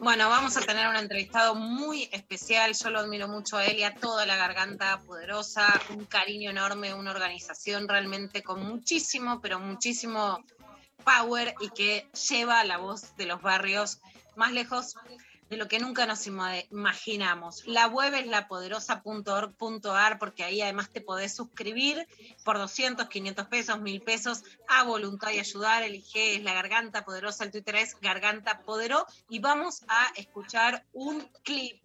Bueno, vamos a tener un entrevistado muy especial. Yo lo admiro mucho a él y a toda la garganta poderosa. Un cariño enorme, una organización realmente con muchísimo, pero muchísimo power y que lleva la voz de los barrios más lejos de lo que nunca nos imaginamos. La web es lapoderosa.org.ar porque ahí además te podés suscribir por 200, 500 pesos, 1000 pesos a voluntad y ayudar. El IG es la Garganta Poderosa, el Twitter es Garganta Podero y vamos a escuchar un clip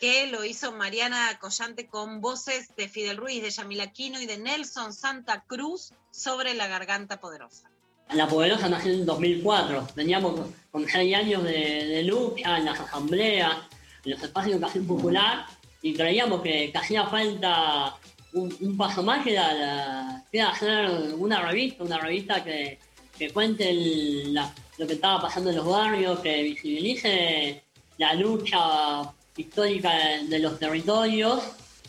que lo hizo Mariana Collante con voces de Fidel Ruiz, de Yamila Quino y de Nelson Santa Cruz sobre la Garganta Poderosa. La Poderosa nació en 2004. Veníamos con seis años de, de lucha en las asambleas, en los espacios de educación popular, y creíamos que, que hacía falta un, un paso más que la- que hacer una revista, una revista que, que cuente el- la- lo que estaba pasando en los barrios, que visibilice la lucha histórica de los territorios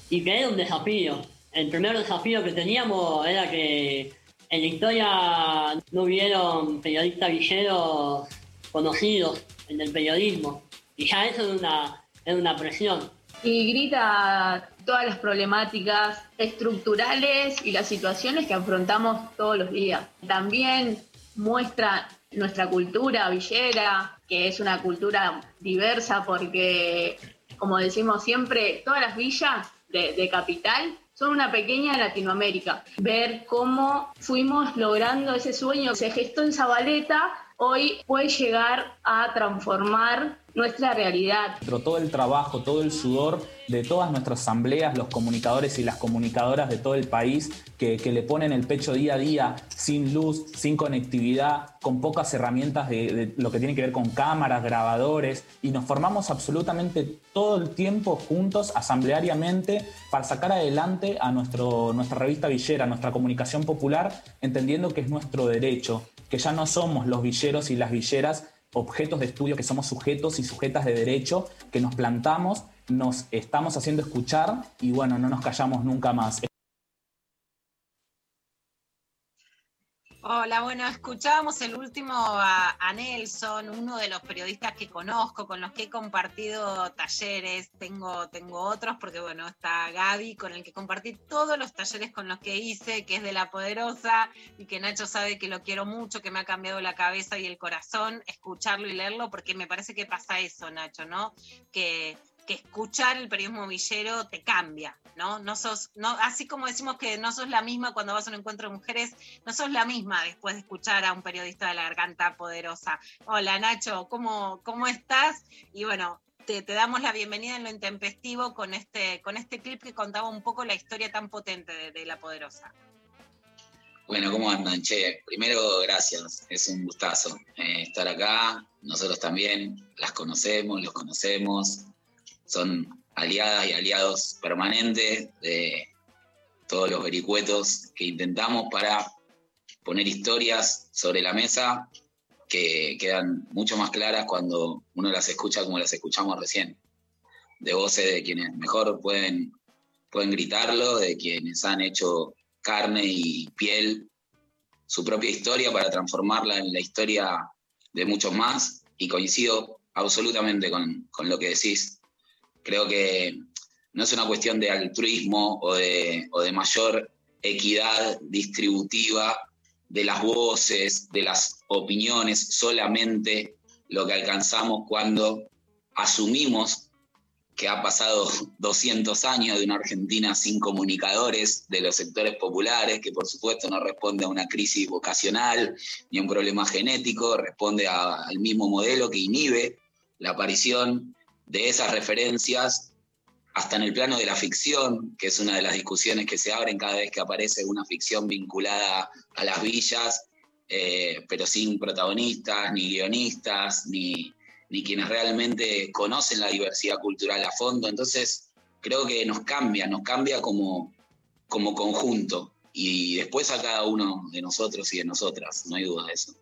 y que era un desafío. El primer desafío que teníamos era que en la historia no hubieron periodistas villeros conocidos en el periodismo. Y ya eso es una, es una presión. y grita todas las problemáticas estructurales y las situaciones que afrontamos todos los días. También muestra nuestra cultura villera, que es una cultura diversa porque, como decimos siempre, todas las villas de capital son una pequeña Latinoamérica. Ver cómo fuimos logrando ese sueño se gestó en Zabaleta, hoy puede llegar a transformar nuestra realidad. Todo el trabajo, todo el sudor de todas nuestras asambleas, los comunicadores y las comunicadoras de todo el país que, que le ponen el pecho día a día, sin luz, sin conectividad, con pocas herramientas de, de lo que tiene que ver con cámaras, grabadores, y nos formamos absolutamente todo el tiempo juntos, asambleariamente, para sacar adelante a nuestro, nuestra revista villera, nuestra comunicación popular, entendiendo que es nuestro derecho, que ya no somos los villeros y las villeras objetos de estudio, que somos sujetos y sujetas de derecho, que nos plantamos, nos estamos haciendo escuchar y bueno, no nos callamos nunca más. Hola, bueno, escuchábamos el último a, Nelson, uno de los periodistas que conozco, con los que he compartido talleres. Tengo, tengo otros, porque bueno, está Gaby, con el que compartí todos los talleres con los que hice, que es de La Poderosa, y que Nacho sabe que lo quiero mucho, que me ha cambiado la cabeza y el corazón, escucharlo y leerlo, porque me parece que pasa eso, Nacho, ¿no? Que que escuchar el periodismo villero te cambia, ¿no? No sos, no, así como decimos que no sos la misma cuando vas a un encuentro de mujeres, no sos la misma después de escuchar a un periodista de la garganta poderosa. Hola Nacho, ¿cómo, cómo estás? Y bueno, te, damos la bienvenida en lo intempestivo con este, con este clip que contaba un poco la historia tan potente de, la poderosa. Bueno, ¿cómo andan? Che, primero, gracias. Es un gustazo eh, estar acá. Nosotros también las conocemos, los conocemos son aliadas y aliados permanentes de todos los vericuetos que intentamos para poner historias sobre la mesa que quedan mucho más claras cuando uno las escucha como las escuchamos recién, de voces de quienes mejor pueden, pueden gritarlo, de quienes han hecho carne y piel su propia historia para transformarla en la historia de muchos más, y coincido absolutamente con, con lo que decís Creo que no es una cuestión de altruismo o de, mayor equidad distributiva de las voces, de las opiniones, solamente lo que alcanzamos cuando asumimos que ha pasado 200 años de una Argentina sin comunicadores de los sectores populares, que por supuesto no responde a una crisis vocacional ni a un problema genético, responde al mismo modelo que inhibe la aparición de esas referencias hasta en el plano de la ficción, que es una de las discusiones que se abren cada vez que aparece una ficción vinculada a las villas, eh, pero sin protagonistas, ni guionistas, ni, ni quienes realmente conocen la diversidad cultural a fondo. Entonces, creo que nos cambia, nos cambia como, como conjunto y después a cada uno de nosotros y de nosotras, no hay duda de eso.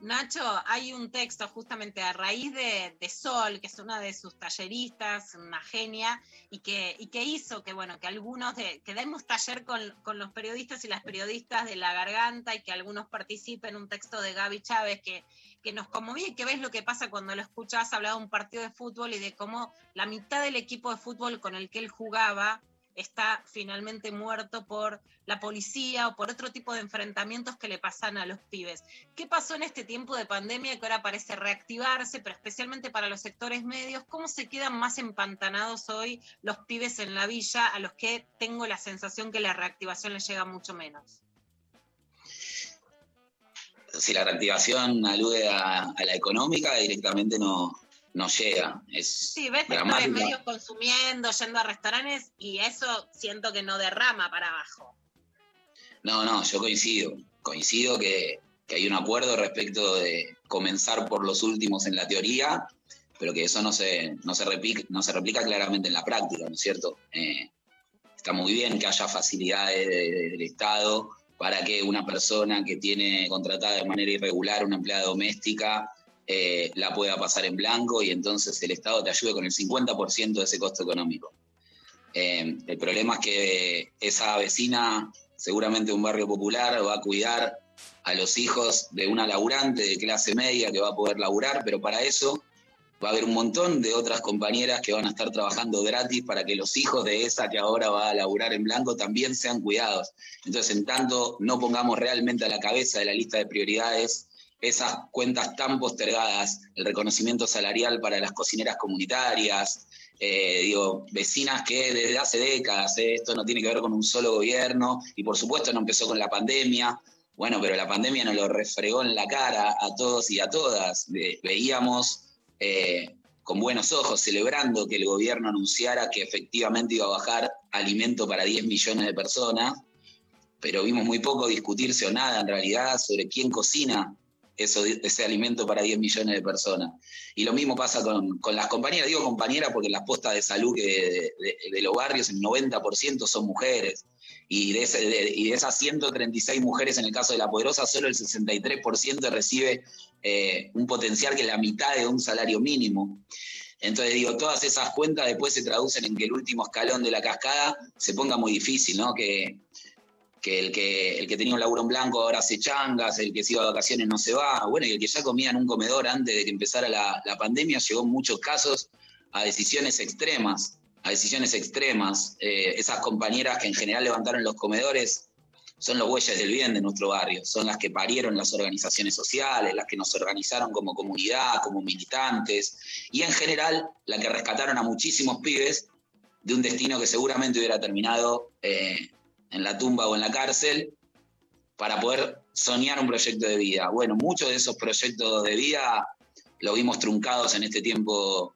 Nacho, hay un texto justamente a raíz de, Sol, que es una de sus talleristas, una genia, y que, y que hizo que, bueno, que algunos, de, que demos taller con, los periodistas y las periodistas de La Garganta y que algunos participen, un texto de Gaby Chávez que, que nos conmovía y que ves lo que pasa cuando lo escuchas hablar de un partido de fútbol y de cómo la mitad del equipo de fútbol con el que él jugaba está finalmente muerto por la policía o por otro tipo de enfrentamientos que le pasan a los pibes. ¿Qué pasó en este tiempo de pandemia que ahora parece reactivarse, pero especialmente para los sectores medios? ¿Cómo se quedan más empantanados hoy los pibes en la villa a los que tengo la sensación que la reactivación les llega mucho menos? Si la reactivación alude a, a la económica, directamente no, no llega. Es sí, ves medios consumiendo, yendo a restaurantes y eso siento que no derrama para abajo. No, no, yo coincido. Coincido que, hay un acuerdo respecto de comenzar por los últimos en la teoría, pero que eso no se, no se, replica, no se replica claramente en la práctica, ¿no es cierto? Eh, está muy bien que haya facilidades del Estado para que una persona que tiene contratada de manera irregular una empleada doméstica eh, la pueda pasar en blanco y entonces el Estado te ayude con el 50% de ese costo económico. Eh, el problema es que esa vecina, seguramente un barrio popular, va a cuidar a los hijos de una laburante de clase media que va a poder laburar, pero para eso va a haber un montón de otras compañeras que van a estar trabajando gratis para que los hijos de esa que ahora va a laburar en blanco también sean cuidados. Entonces, en tanto no pongamos realmente a la cabeza de la lista de prioridades esas cuentas tan postergadas, el reconocimiento salarial para las cocineras comunitarias, eh, digo, vecinas que desde hace décadas, eh, esto no tiene que ver con un solo gobierno, y por supuesto no empezó con la pandemia, bueno, pero la pandemia nos lo refregó en la cara a todos y a todas. veíamos eh, con buenos ojos, celebrando que el gobierno anunciara que efectivamente iba a bajar alimento para 10 millones de personas, pero vimos muy poco discutirse o nada en realidad sobre quién cocina ese alimento para 10 millones de personas. Y lo mismo pasa con, las compañeras, digo compañeras porque las postas de salud de, los barrios, el 90% son mujeres. Y de, y de esas 136 mujeres en el caso de La Poderosa, solo el 63% recibe eh, un potencial que es la mitad de un salario mínimo. Entonces digo, todas esas cuentas después se traducen en que el último escalón de la cascada se ponga muy difícil, ¿no? Que, que el, que el que tenía un laburo en blanco ahora hace changas, el que se iba de vacaciones no se va, bueno, y el que ya comía en un comedor antes de que empezara la, la pandemia, llegó en muchos casos a decisiones extremas, a decisiones extremas. Eh, esas compañeras que en general levantaron los comedores son los bueyes del bien de nuestro barrio, son las que parieron las organizaciones sociales, las que nos organizaron como comunidad, como militantes, y en general la que rescataron a muchísimos pibes de un destino que seguramente hubiera terminado eh, en la tumba o en la cárcel para poder soñar un proyecto de vida. Bueno, muchos de esos proyectos de vida lo vimos truncados en este tiempo,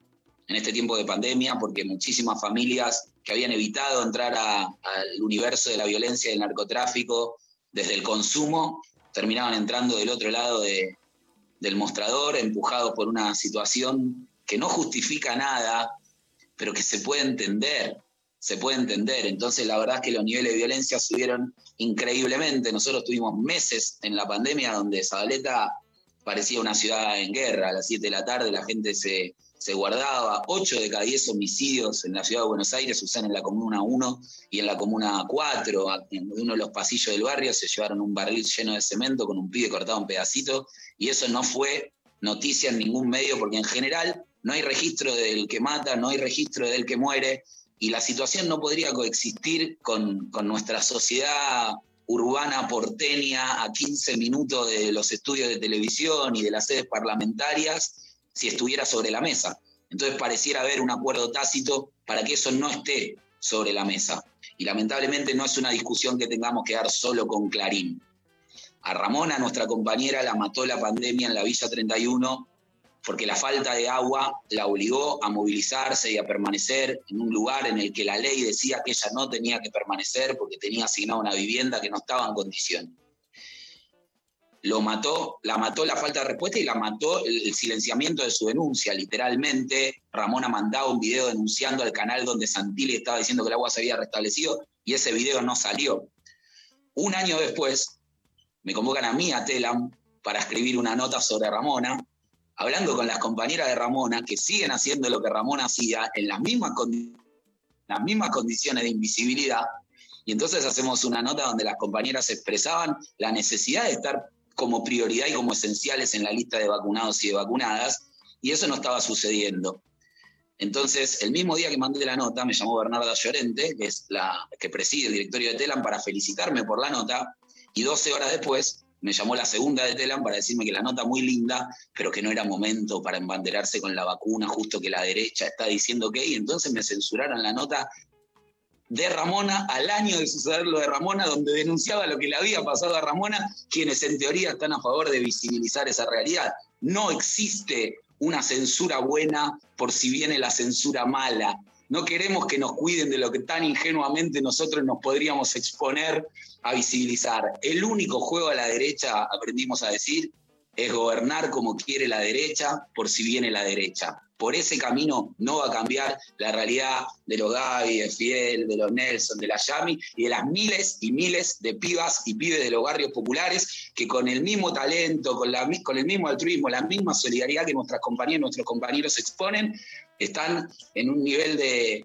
en este tiempo de pandemia, porque muchísimas familias que habían evitado entrar al universo de la violencia y el narcotráfico desde el consumo, terminaban entrando del otro lado del mostrador, empujados por una situación que no justifica nada, pero que se puede entender, se puede entender. Entonces la verdad es que los niveles de violencia subieron increíblemente. Nosotros tuvimos meses en la pandemia donde Zabaleta parecía una ciudad en guerra. A las 7 de la tarde la gente se, se guardaba. 8 de cada 10 homicidios en la ciudad de Buenos Aires usan en la Comuna 1 y en la Comuna 4. En uno de los pasillos del barrio se llevaron un barril lleno de cemento con un pibe cortado en pedacitos y eso no fue noticia en ningún medio porque en general no hay registro del que mata, no hay registro del que muere y la situación no podría coexistir con, con nuestra sociedad urbana porteña a 15 minutos de los estudios de televisión y de las sedes parlamentarias si estuviera sobre la mesa. Entonces pareciera haber un acuerdo tácito para que eso no esté sobre la mesa. Y lamentablemente no es una discusión que tengamos que dar solo con Clarín. A Ramona, nuestra compañera, la mató la pandemia en la Villa 31 porque la falta de agua la obligó a movilizarse y a permanecer en un lugar en el que la ley decía que ella no tenía que permanecer porque tenía asignada una vivienda que no estaba en condición lo mató, la mató la falta de respuesta y la mató el, silenciamiento de su denuncia, literalmente. Ramón ha mandado un video denunciando al canal donde Santilli estaba diciendo que el agua se había restablecido y ese video no salió. Un año después, me convocan a mí, a Telam, para escribir una nota sobre Ramona, hablando con las compañeras de Ramona que siguen haciendo lo que Ramona hacía en las mismas, las mismas condiciones de invisibilidad. Y entonces hacemos una nota donde las compañeras expresaban la necesidad de estar como prioridad y como esenciales en la lista de vacunados y de vacunadas, y eso no estaba sucediendo. Entonces, el mismo día que mandé la nota, me llamó Bernarda Llorente, que es la que preside el directorio de Telam, para felicitarme por la nota, y 12 horas después me llamó la segunda de Telam para decirme que la nota muy linda, pero que no era momento para embanderarse con la vacuna, justo que la derecha está diciendo que, y entonces me censuraron la nota de Ramona al año de suceder lo de Ramona, donde denunciaba lo que le había pasado a Ramona, quienes en teoría están a favor de visibilizar esa realidad. No existe una censura buena por si viene la censura mala. No queremos que nos cuiden de lo que tan ingenuamente nosotros nos podríamos exponer a visibilizar. El único juego a la derecha, aprendimos a decir, es gobernar como quiere la derecha por si viene la derecha por ese camino no va a cambiar la realidad de los Gaby, de Fidel, de los Nelson, de la Yami y de las miles y miles de pibas y pibes de los barrios populares que con el mismo talento, con, la, con el mismo altruismo, la misma solidaridad que nuestras compañeras y nuestros compañeros exponen, están en un nivel de,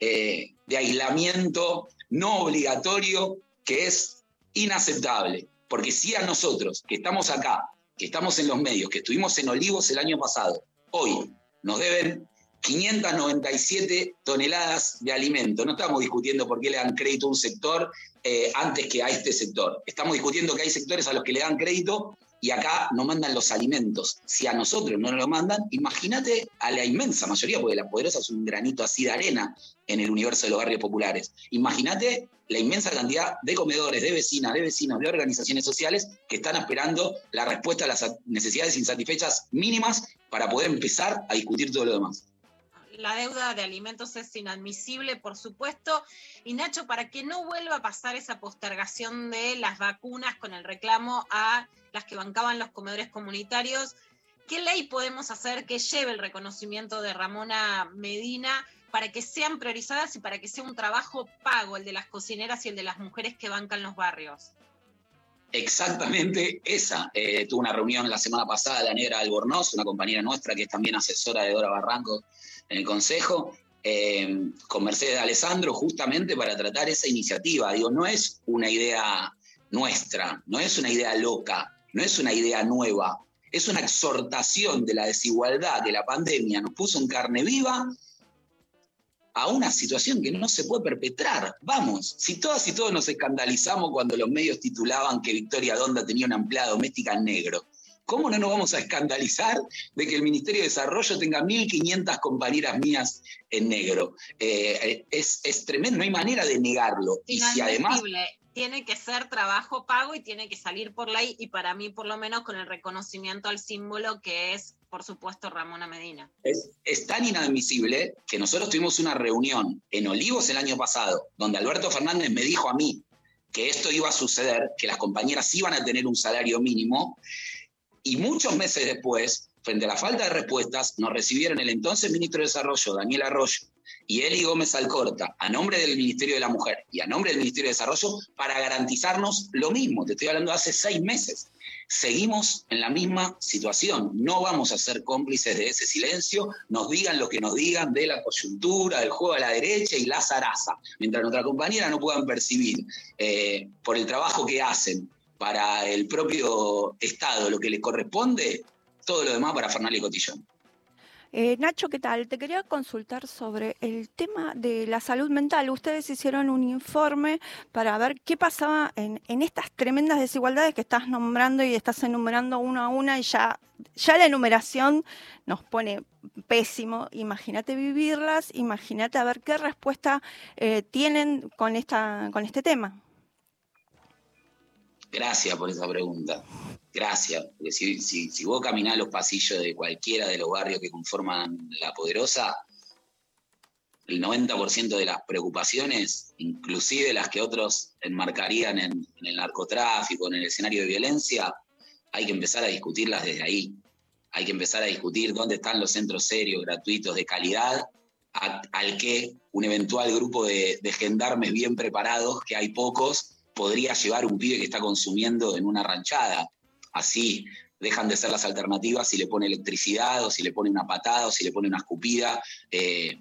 eh, de aislamiento no obligatorio que es inaceptable. Porque si a nosotros, que estamos acá, que estamos en los medios, que estuvimos en Olivos el año pasado, hoy nos deben 597 toneladas de alimento. No estamos discutiendo por qué le dan crédito a un sector eh, antes que a este sector. Estamos discutiendo que hay sectores a los que le dan crédito y acá no mandan los alimentos. Si a nosotros no nos lo mandan, imagínate a la inmensa mayoría, porque la poderosa es un granito así de arena en el universo de los barrios populares. Imagínate la inmensa cantidad de comedores, de vecinas, de vecinos, de organizaciones sociales que están esperando la respuesta a las necesidades insatisfechas mínimas para poder empezar a discutir todo lo demás la deuda de alimentos es inadmisible, por supuesto. Y Nacho, para que no vuelva a pasar esa postergación de las vacunas con el reclamo a las que bancaban los comedores comunitarios, ¿qué ley podemos hacer que lleve el reconocimiento de Ramona Medina para que sean priorizadas y para que sea un trabajo pago el de las cocineras y el de las mujeres que bancan los barrios? Exactamente esa. Eh, tuve una reunión la semana pasada, la negra Albornoz, una compañera nuestra que es también asesora de Dora Barranco en el Consejo, eh, con Mercedes Alessandro justamente para tratar esa iniciativa. Digo, no es una idea nuestra, no es una idea loca, no es una idea nueva, es una exhortación de la desigualdad que la pandemia nos puso en carne viva a una situación que no se puede perpetrar. Vamos, si todas y todos nos escandalizamos cuando los medios titulaban que Victoria Donda tenía una empleada doméstica en negro, ¿cómo no nos vamos a escandalizar de que el Ministerio de Desarrollo tenga 1.500 compañeras mías en negro? Eh, es, es, tremendo, no hay manera de negarlo. Y, si además... Tiene que ser trabajo pago y tiene que salir por ley y para mí por lo menos con el reconocimiento al símbolo que es, por supuesto, Ramona Medina. Es, es tan inadmisible que nosotros tuvimos una reunión en Olivos el año pasado, donde Alberto Fernández me dijo a mí que esto iba a suceder, que las compañeras iban a tener un salario mínimo, y muchos meses después, frente a la falta de respuestas, nos recibieron el entonces ministro de Desarrollo, Daniel Arroyo, y Eli Gómez Alcorta, a nombre del Ministerio de la Mujer y a nombre del Ministerio de Desarrollo, para garantizarnos lo mismo. Te estoy hablando de hace seis meses. Seguimos en la misma situación. No vamos a ser cómplices de ese silencio. Nos digan lo que nos digan de la coyuntura, del juego a la derecha y la zaraza. Mientras nuestra compañera no puedan percibir eh, por el trabajo que hacen para el propio Estado lo que le corresponde, todo lo demás para Fernando y Cotillón. Eh, Nacho, ¿qué tal? Te quería consultar sobre el tema de la salud mental. Ustedes hicieron un informe para ver qué pasaba en, en estas tremendas desigualdades que estás nombrando y estás enumerando una a una y ya, ya la enumeración nos pone pésimo. Imagínate vivirlas, imagínate a ver qué respuesta eh, tienen con, esta, con este tema. Gracias por esa pregunta. Gracias. Porque si, si, vos caminás los pasillos de cualquiera de los barrios que conforman La Poderosa, el 90% de las preocupaciones, inclusive las que otros enmarcarían en, el narcotráfico, en el escenario de violencia, hay que empezar a discutirlas desde ahí. Hay que empezar a discutir dónde están los centros serios, gratuitos, de calidad, al que un eventual grupo de gendarmes bien preparados, que hay pocos, podría llevar un pibe que está consumiendo en una ranchada. Así dejan de ser las alternativas si le pone electricidad o si le pone una patada o si le pone una escupida. Eh,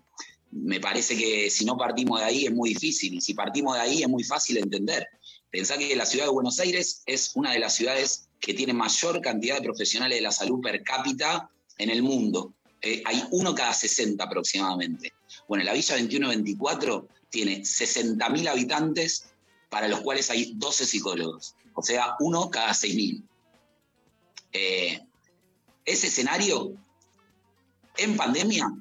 me parece que si no partimos de ahí es muy difícil y si partimos de ahí es muy fácil entender. Pensá que la ciudad de Buenos Aires es una de las ciudades que tiene mayor cantidad de profesionales de la salud per cápita en el mundo. Eh, hay uno cada 60 aproximadamente. Bueno, la Villa 2124 tiene 60.000 habitantes para los cuales hay 12 psicólogos, o sea, uno cada 6.000. Eh, ese escenario en pandemia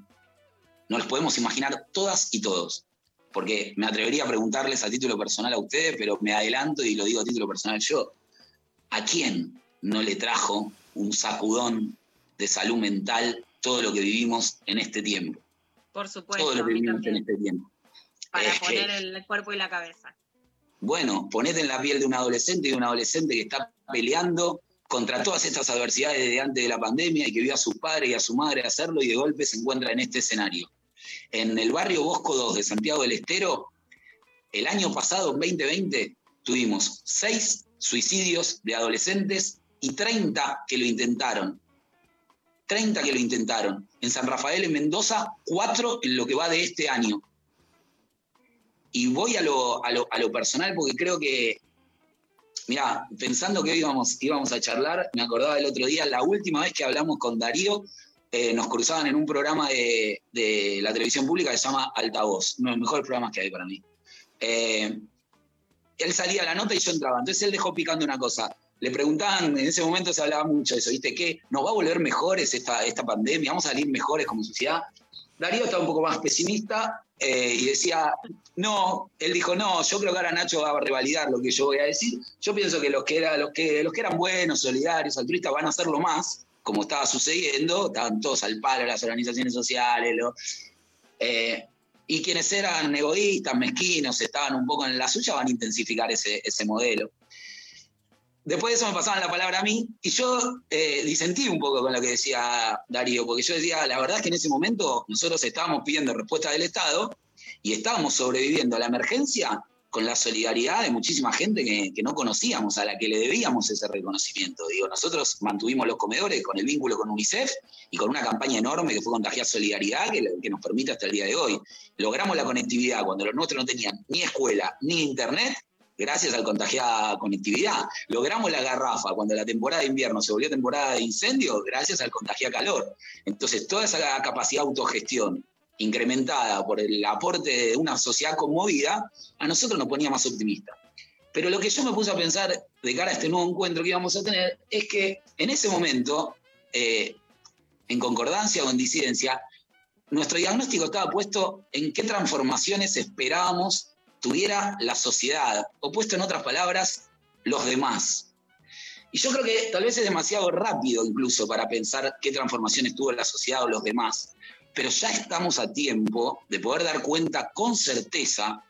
no los podemos imaginar todas y todos, porque me atrevería a preguntarles a título personal a ustedes, pero me adelanto y lo digo a título personal yo. ¿A quién no le trajo un sacudón de salud mental todo lo que vivimos en este tiempo? Por supuesto. Todo lo que vivimos en este tiempo. Para poner el cuerpo y la cabeza. Bueno, ponete en la piel de un adolescente y de un adolescente que está peleando contra todas estas adversidades de antes de la pandemia y que vio a su padre y a su madre hacerlo y de golpe se encuentra en este escenario. En el barrio Bosco 2 de Santiago del Estero, el año pasado, en 2020, tuvimos seis suicidios de adolescentes y 30 que lo intentaron. 30 que lo intentaron. En San Rafael, en Mendoza, cuatro en lo que va de este año. Y voy a lo, a lo, a lo personal porque creo que, mira, pensando que hoy íbamos, íbamos a charlar, me acordaba del otro día, la última vez que hablamos con Darío, eh, nos cruzaban en un programa de, de, la televisión pública que se llama Altavoz, uno de los mejores programas que hay para mí. Eh, él salía la nota y yo entraba. Entonces él dejó picando una cosa. Le preguntaban, en ese momento se hablaba mucho de eso, ¿viste? ¿Qué? ¿Nos va a volver mejores esta, esta pandemia? ¿Vamos a salir mejores como sociedad? Darío estaba un poco más pesimista eh, y decía, no, él dijo, no, yo creo que ahora Nacho va a revalidar lo que yo voy a decir. Yo pienso que los que, era, los que, los que eran buenos, solidarios, altruistas van a hacerlo más, como estaba sucediendo, estaban todos al palo las organizaciones sociales, eh, y quienes eran egoístas, mezquinos, estaban un poco en la suya, van a intensificar ese, ese modelo. Después de eso me pasaban la palabra a mí y yo eh, disentí un poco con lo que decía Darío, porque yo decía, la verdad es que en ese momento nosotros estábamos pidiendo respuesta del Estado y estábamos sobreviviendo a la emergencia con la solidaridad de muchísima gente que, no conocíamos, a la que le debíamos ese reconocimiento. Digo, nosotros mantuvimos los comedores con el vínculo con UNICEF y con una campaña enorme que fue Contagiar Solidaridad, que, que nos permite hasta el día de hoy. Logramos la conectividad cuando los nuestros no tenían ni escuela ni internet, gracias al contagiada conectividad. Logramos la garrafa cuando la temporada de invierno se volvió temporada de incendio, gracias al contagiar calor. Entonces, toda esa capacidad de autogestión incrementada por el aporte de una sociedad conmovida, a nosotros nos ponía más optimistas. Pero lo que yo me puse a pensar de cara a este nuevo encuentro que íbamos a tener es que en ese momento, eh, en concordancia o en disidencia, nuestro diagnóstico estaba puesto en qué transformaciones esperábamos tuviera la sociedad, o puesto en otras palabras, los demás. Y yo creo que tal vez es demasiado rápido incluso para pensar qué transformaciones tuvo la sociedad o los demás, pero ya estamos a tiempo de poder dar cuenta con certeza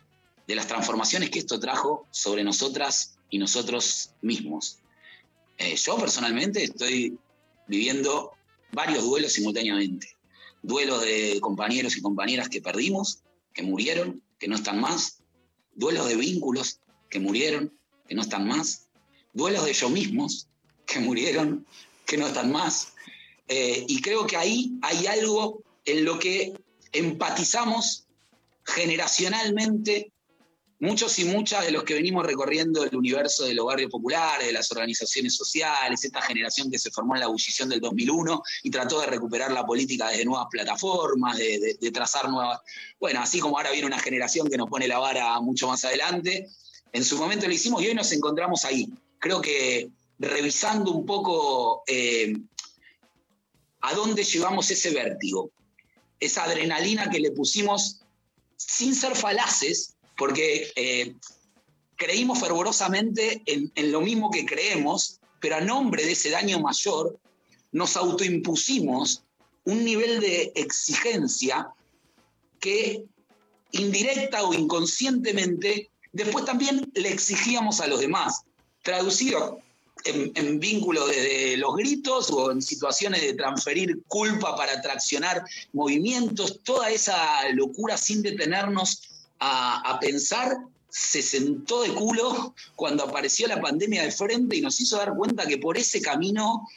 de las transformaciones que esto trajo sobre nosotras y nosotros mismos. Eh, yo personalmente estoy viviendo varios duelos simultáneamente. Duelos de compañeros y compañeras que perdimos, que murieron, que no están más, duelos de vínculos que murieron, que no están más, duelos de ellos mismos que murieron, que no están más. Eh, y creo que ahí hay algo en lo que empatizamos generacionalmente muchos y muchas de los que venimos recorriendo el universo de los barrios populares, de las organizaciones sociales, esta generación que se formó en la ebullición del 2001 y trató de recuperar la política desde nuevas plataformas, de, trazar nuevas... Bueno, así como ahora viene una generación que nos pone la vara mucho más adelante, en su momento lo hicimos y hoy nos encontramos ahí. Creo que revisando un poco eh, a dónde llevamos ese vértigo, esa adrenalina que le pusimos sin ser falaces, porque eh, creímos fervorosamente en, lo mismo que creemos, pero a nombre de ese daño mayor nos autoimpusimos un nivel de exigencia que indirecta o inconscientemente después también le exigíamos a los demás. Traducido en, en vínculo desde los gritos o en situaciones de transferir culpa para traccionar movimientos, toda esa locura sin detenernos a, pensar se sentó de culo cuando apareció la pandemia de frente y nos hizo dar cuenta que por ese camino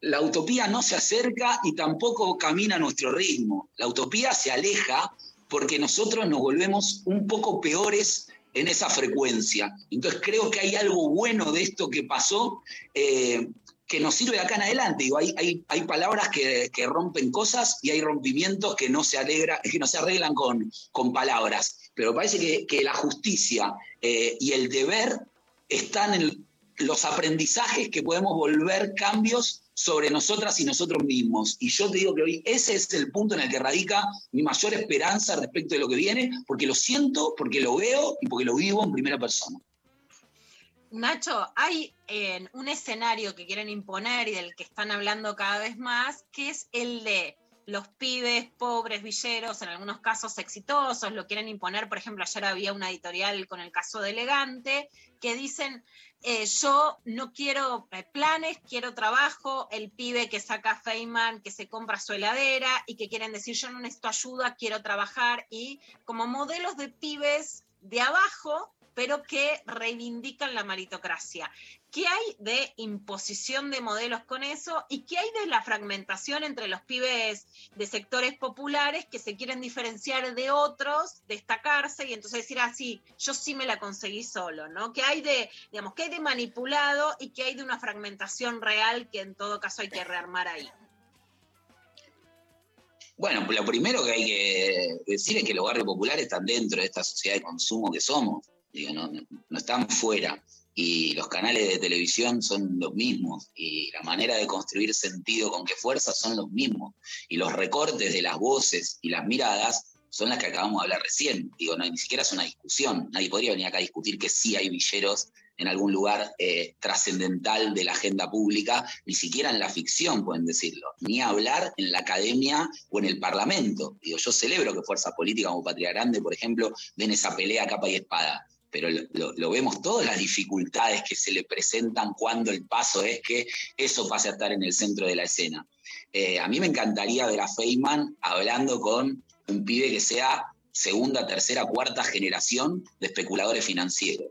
la utopía no se acerca y tampoco camina a nuestro ritmo. La utopía se aleja porque nosotros nos volvemos un poco peores en esa frecuencia. Entonces creo que hay algo bueno de esto que pasó eh, que nos sirve acá en adelante. Digo, hay, hay, palabras que, rompen cosas y hay rompimientos que no se, alegra, que no se arreglan con, con palabras. Pero parece que, la justicia eh, y el deber están en los aprendizajes que podemos volver cambios sobre nosotras y nosotros mismos. Y yo te digo que hoy ese es el punto en el que radica mi mayor esperanza respecto de lo que viene, porque lo siento, porque lo veo y porque lo vivo en primera persona. Nacho, hay un escenario que quieren imponer y del que están hablando cada vez más, que es el de los pibes pobres, villeros, en algunos casos exitosos, lo quieren imponer. Por ejemplo, ayer había una editorial con el caso de Elegante que dicen, eh, yo no quiero eh, planes, quiero trabajo, el pibe que saca Feynman, que se compra su heladera y que quieren decir, yo no necesito ayuda, quiero trabajar. Y como modelos de pibes de abajo pero que reivindican la meritocracia. ¿Qué hay de imposición de modelos con eso? ¿Y qué hay de la fragmentación entre los pibes de sectores populares que se quieren diferenciar de otros, destacarse y entonces decir, ah, sí, yo sí me la conseguí solo, ¿no? ¿Qué hay de, digamos, qué hay de manipulado y qué hay de una fragmentación real que en todo caso hay que rearmar ahí? Bueno, lo primero que hay que decir es que los barrios populares están dentro de esta sociedad de consumo que somos no, no, están fuera. Y los canales de televisión son los mismos, y la manera de construir sentido con qué fuerza son los mismos, y los recortes de las voces y las miradas son las que acabamos de hablar recién. Digo, no, ni siquiera es una discusión. Nadie podría venir acá a discutir que sí hay villeros en algún lugar eh, trascendental de la agenda pública, ni siquiera en la ficción pueden decirlo, ni hablar en la academia o en el parlamento. Digo, yo celebro que fuerzas políticas como Patria Grande, por ejemplo, den esa pelea capa y espada pero lo, vemos todas las dificultades que se le presentan cuando el paso es que eso pase a estar en el centro de la escena. Eh, a mí me encantaría ver a Feynman hablando con un pibe que sea segunda, tercera, cuarta generación de especuladores financieros.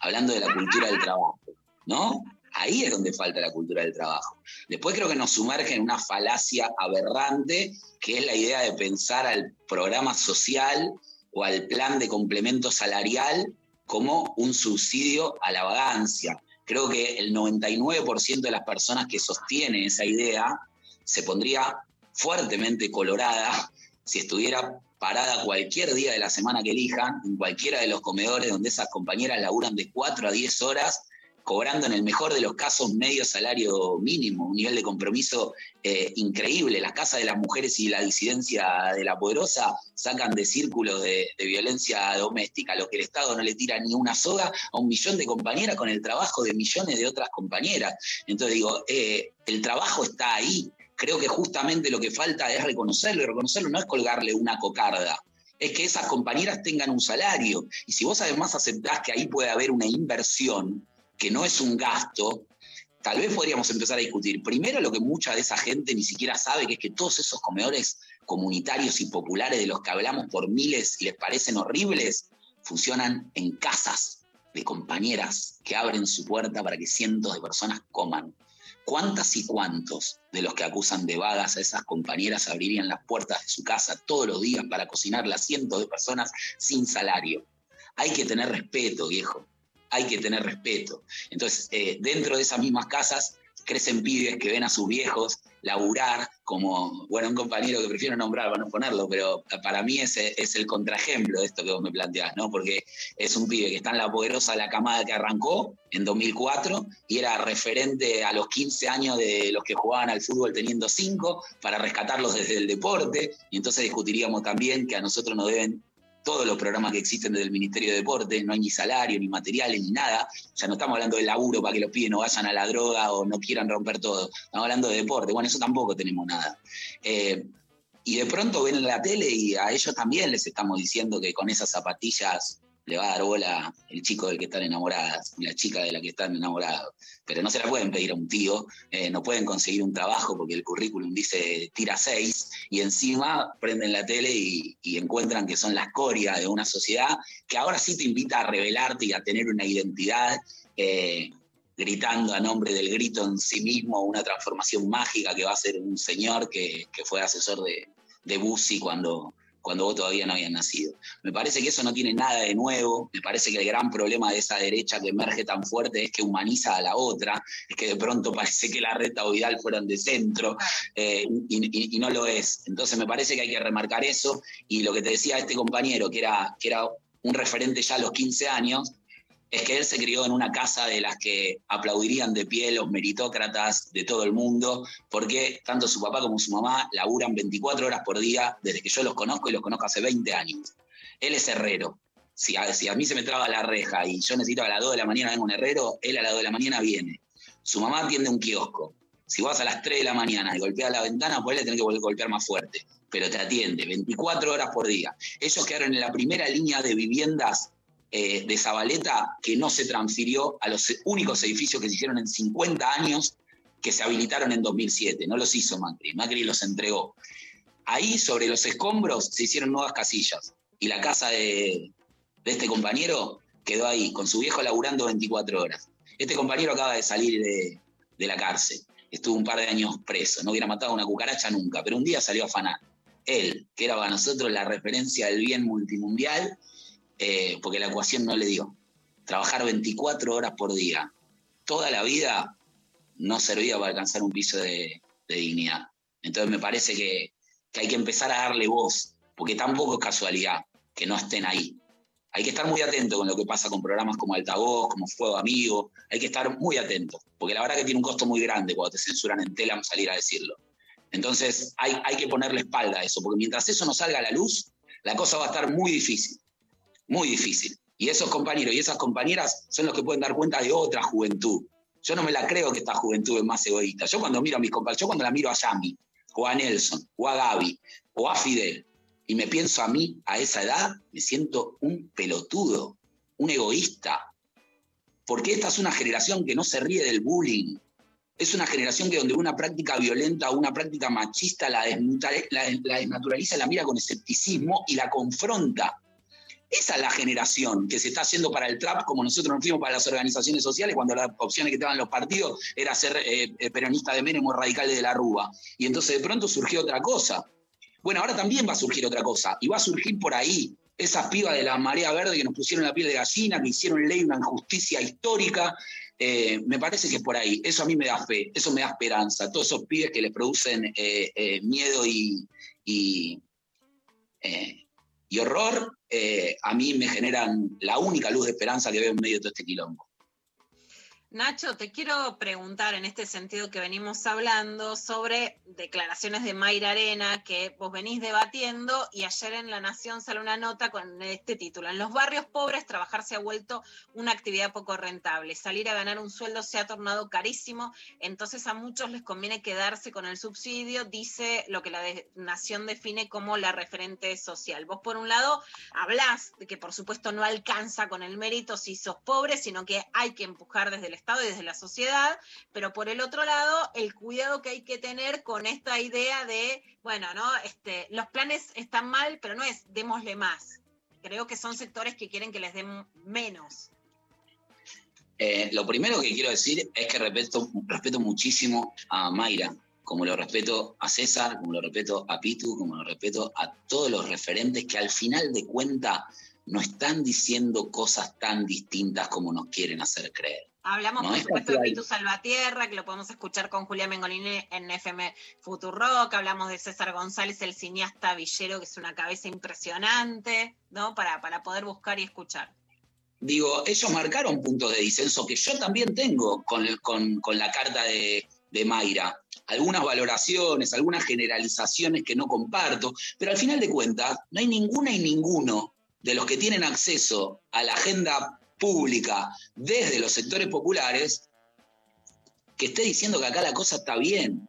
Hablando de la cultura del trabajo, ¿no? Ahí es donde falta la cultura del trabajo. Después creo que nos sumerge en una falacia aberrante, que es la idea de pensar al programa social o al plan de complemento salarial como un subsidio a la vagancia. Creo que el 99% de las personas que sostienen esa idea se pondría fuertemente colorada si estuviera parada cualquier día de la semana que elijan, en cualquiera de los comedores donde esas compañeras laburan de 4 a 10 horas cobrando en el mejor de los casos medio salario mínimo, un nivel de compromiso eh, increíble. Las casas de las mujeres y la disidencia de la poderosa sacan de círculos de, violencia doméstica, lo que el Estado no le tira ni una soga a un millón de compañeras con el trabajo de millones de otras compañeras. Entonces digo, eh, el trabajo está ahí. Creo que justamente lo que falta es reconocerlo, y reconocerlo no es colgarle una cocarda, es que esas compañeras tengan un salario. Y si vos además aceptás que ahí puede haber una inversión, que no es un gasto, tal vez podríamos empezar a discutir. Primero, lo que mucha de esa gente ni siquiera sabe, que es que todos esos comedores comunitarios y populares de los que hablamos por miles y les parecen horribles, funcionan en casas de compañeras que abren su puerta para que cientos de personas coman. ¿Cuántas y cuántos de los que acusan de vagas a esas compañeras abrirían las puertas de su casa todos los días para cocinar a cientos de personas sin salario? Hay que tener respeto, viejo hay que tener respeto. Entonces, eh, dentro de esas mismas casas crecen pibes que ven a sus viejos laburar como, bueno, un compañero que prefiero nombrar para no ponerlo, pero para mí es el contraejemplo de esto que vos me planteás, ¿no? Porque es un pibe que está en la poderosa la camada que arrancó en 2004 y era referente a los 15 años de los que jugaban al fútbol teniendo 5 para rescatarlos desde el deporte y entonces discutiríamos también que a nosotros nos deben todos los programas que existen desde el Ministerio de Deporte, no hay ni salario, ni materiales, ni nada. O sea, no estamos hablando de laburo para que los pibes no vayan a la droga o no quieran romper todo. Estamos hablando de deporte. Bueno, eso tampoco tenemos nada. Eh, y de pronto ven en la tele y a ellos también les estamos diciendo que con esas zapatillas le va a dar bola el chico del que están enamoradas, la chica de la que están enamorados. Pero no se la pueden pedir a un tío, eh, no pueden conseguir un trabajo porque el currículum dice tira seis y encima prenden la tele y, encuentran que son la escoria de una sociedad que ahora sí te invita a revelarte y a tener una identidad. Eh, gritando a nombre del grito en sí mismo una transformación mágica que va a ser un señor que, fue asesor de, de Bussi cuando, cuando vos todavía no habías nacido. Me parece que eso no tiene nada de nuevo, me parece que el gran problema de esa derecha que emerge tan fuerte es que humaniza a la otra, es que de pronto parece que la reta o Vidal fueron de centro eh, y, no lo es. Entonces me parece que hay que remarcar eso y lo que te decía este compañero, que era, que era un referente ya a los 15 años, es que él se crió en una casa de las que aplaudirían de pie los meritócratas de todo el mundo, porque tanto su papá como su mamá laburan 24 horas por día desde que yo los conozco y los conozco hace 20 años. Él es herrero. Si a, mí se me traba la reja y yo necesito a las 2 de la mañana venga un herrero, él a las 2 de la mañana viene. Su mamá atiende un kiosco. Si vas a las 3 de la mañana y golpeas la ventana, pues le tenés que volver a golpear más fuerte. Pero te atiende 24 horas por día. Ellos quedaron en la primera línea de viviendas eh, de Zabaleta que no se transfirió a los únicos edificios que se hicieron en 50 años que se habilitaron en 2007. No los hizo Macri, Macri los entregó. Ahí sobre los escombros se hicieron nuevas casillas y la casa de, este compañero quedó ahí, con su viejo laburando 24 horas. Este compañero acaba de salir de, de la cárcel, estuvo un par de años preso, no hubiera matado a una cucaracha nunca, pero un día salió a afanar. Él, que era para nosotros la referencia del bien multimundial, eh, porque la ecuación no le dio. Trabajar 24 horas por día, toda la vida, no servía para alcanzar un piso de, dignidad. Entonces me parece que, hay que empezar a darle voz, porque tampoco es casualidad que no estén ahí. Hay que estar muy atento con lo que pasa con programas como Altavoz, como Fuego Amigo. Hay que estar muy atento, porque la verdad que tiene un costo muy grande cuando te censuran en tela salir a decirlo. Entonces hay, hay que ponerle espalda a eso, porque mientras eso no salga a la luz, la cosa va a estar muy difícil muy difícil. Y esos compañeros y esas compañeras son los que pueden dar cuenta de otra juventud. Yo no me la creo que esta juventud es más egoísta. Yo cuando miro a mis compañeros, yo cuando la miro a Yami, o a Nelson, o a Gaby, o a Fidel, y me pienso a mí a esa edad, me siento un pelotudo, un egoísta. Porque esta es una generación que no se ríe del bullying, es una generación que donde una práctica violenta o una práctica machista la, la- la desnaturaliza, la mira con escepticismo y la confronta. Esa es la generación que se está haciendo para el trap, como nosotros nos fuimos para las organizaciones sociales, cuando las opciones que daban los partidos era ser eh, eh, peronista de Menem o radical de la Rúa. Y entonces de pronto surgió otra cosa. Bueno, ahora también va a surgir otra cosa, y va a surgir por ahí. Esas pibas de la marea verde que nos pusieron la piel de gallina, que hicieron ley una injusticia histórica, eh, me parece que es por ahí. Eso a mí me da fe, eso me da esperanza. Todos esos pibes que les producen eh, miedo y, y horror, eh, a mí me generan la única luz de esperanza que veo en medio de todo este quilombo. Nacho, te quiero preguntar en este sentido que venimos hablando sobre declaraciones de Mayra Arena que vos venís debatiendo y ayer en La Nación sale una nota con este título. En los barrios pobres trabajar se ha vuelto una actividad poco rentable. Salir a ganar un sueldo se ha tornado carísimo, entonces a muchos les conviene quedarse con el subsidio, dice lo que la Nación define como la referente social. Vos por un lado hablás de que por supuesto no alcanza con el mérito si sos pobre, sino que hay que empujar desde el Estado y desde la sociedad, pero por el otro lado, el cuidado que hay que tener con esta idea de, bueno, ¿no? Este, los planes están mal, pero no es démosle más. Creo que son sectores que quieren que les den menos. Eh, lo primero que quiero decir es que respeto, respeto muchísimo a Mayra, como lo respeto a César, como lo respeto a Pitu, como lo respeto a todos los referentes que al final de cuentas no están diciendo cosas tan distintas como nos quieren hacer creer. Hablamos, No, por es supuesto, de. Pitu Salvatierra, que lo podemos escuchar con Julia Mengolini en FM Futurock. Hablamos de César González, el cineasta villero, que es una cabeza impresionante, ¿no? Para, para poder buscar y escuchar. Digo, ellos marcaron puntos de disenso que yo también tengo con, con- con la carta de, de Mayra. Algunas valoraciones, algunas generalizaciones que no comparto, pero al final de cuentas, no hay ninguna y ninguno de los que tienen acceso a la agenda pública desde los sectores populares que esté diciendo que acá la cosa está bien,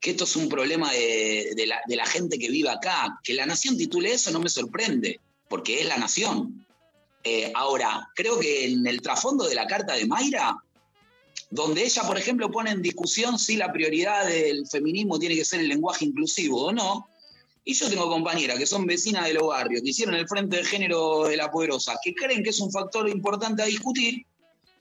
que esto es un problema de, la gente que vive acá. Que la nación titule eso no me sorprende, porque es la nación. Eh, ahora, creo que en el trasfondo de la carta de Mayra, donde ella, por ejemplo, pone en discusión si la prioridad del feminismo tiene que ser el lenguaje inclusivo o no, y yo tengo compañeras que son vecinas de los barrios, que hicieron el Frente de Género de la Poderosa, que creen que es un factor importante a discutir,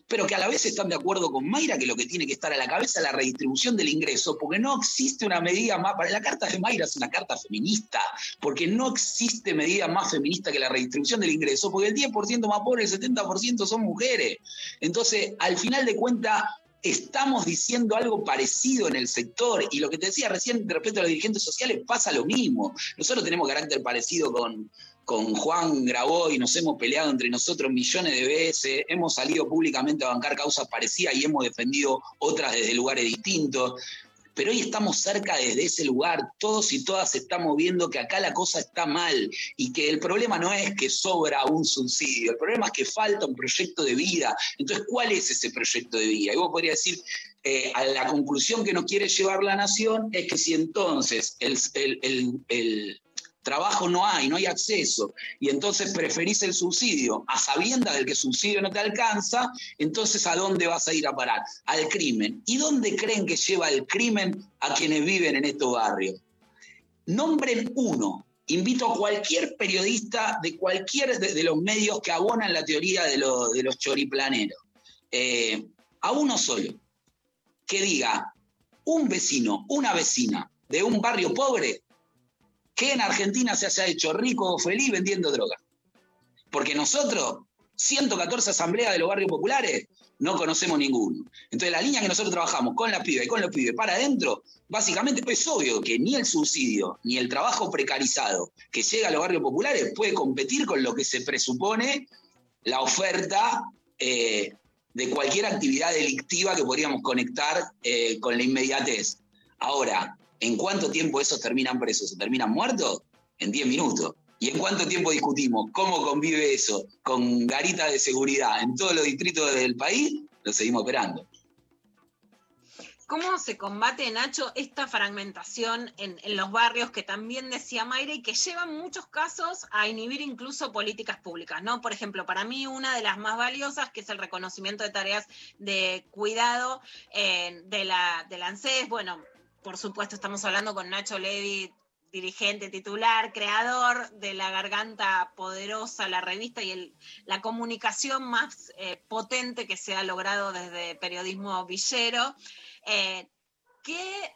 pero que a la vez están de acuerdo con Mayra que lo que tiene que estar a la cabeza es la redistribución del ingreso, porque no existe una medida más, la carta de Mayra es una carta feminista, porque no existe medida más feminista que la redistribución del ingreso, porque el 10% más pobre, el 70% son mujeres. Entonces, al final de cuentas, estamos diciendo algo parecido en el sector y lo que te decía recién respecto a los dirigentes sociales pasa lo mismo. Nosotros tenemos carácter parecido con, con Juan Graboy, nos hemos peleado entre nosotros millones de veces, hemos salido públicamente a bancar causas parecidas y hemos defendido otras desde lugares distintos. Pero hoy estamos cerca desde ese lugar, todos y todas estamos viendo que acá la cosa está mal y que el problema no es que sobra un subsidio, el problema es que falta un proyecto de vida. Entonces, ¿cuál es ese proyecto de vida? Y vos podrías decir, eh, a la conclusión que nos quiere llevar la nación es que si entonces el, el- el- el trabajo no hay, no hay acceso, y entonces preferís el subsidio a sabiendas del que el subsidio no te alcanza, entonces ¿a dónde vas a ir a parar? Al crimen. ¿Y dónde creen que lleva el crimen a quienes viven en estos barrios? Nombren uno. Invito a cualquier periodista de cualquier de, los medios que abonan la teoría de, de los choriplaneros, eh, a uno solo, que diga un vecino, una vecina de un barrio pobre que en Argentina se haya hecho rico o feliz vendiendo droga. Porque nosotros, 114 asambleas de los barrios populares, no conocemos ninguno. Entonces, la línea que nosotros trabajamos con la piba y con los pibes para adentro, básicamente es obvio que ni el subsidio ni el trabajo precarizado que llega a los barrios populares puede competir con lo que se presupone la oferta eh, de cualquier actividad delictiva que podríamos conectar eh, con la inmediatez. Ahora, ¿en cuánto tiempo esos terminan presos? ¿Se terminan muertos? En 10 minutos. ¿Y en cuánto tiempo discutimos cómo convive eso con garitas de seguridad en todos los distritos del país? Lo seguimos esperando. ¿Cómo se combate, Nacho, esta fragmentación en, los barrios que también decía Mayra y que lleva en muchos casos a inhibir incluso políticas públicas? ¿no? Por ejemplo, para mí una de las más valiosas, que es el reconocimiento de tareas de cuidado eh, de, la, de la ANSES. Bueno, por supuesto, estamos hablando con Nacho Levi, dirigente titular, creador de La Garganta Poderosa, la revista y la comunicación más eh, potente que se ha logrado desde periodismo villero. Eh, ¿Qué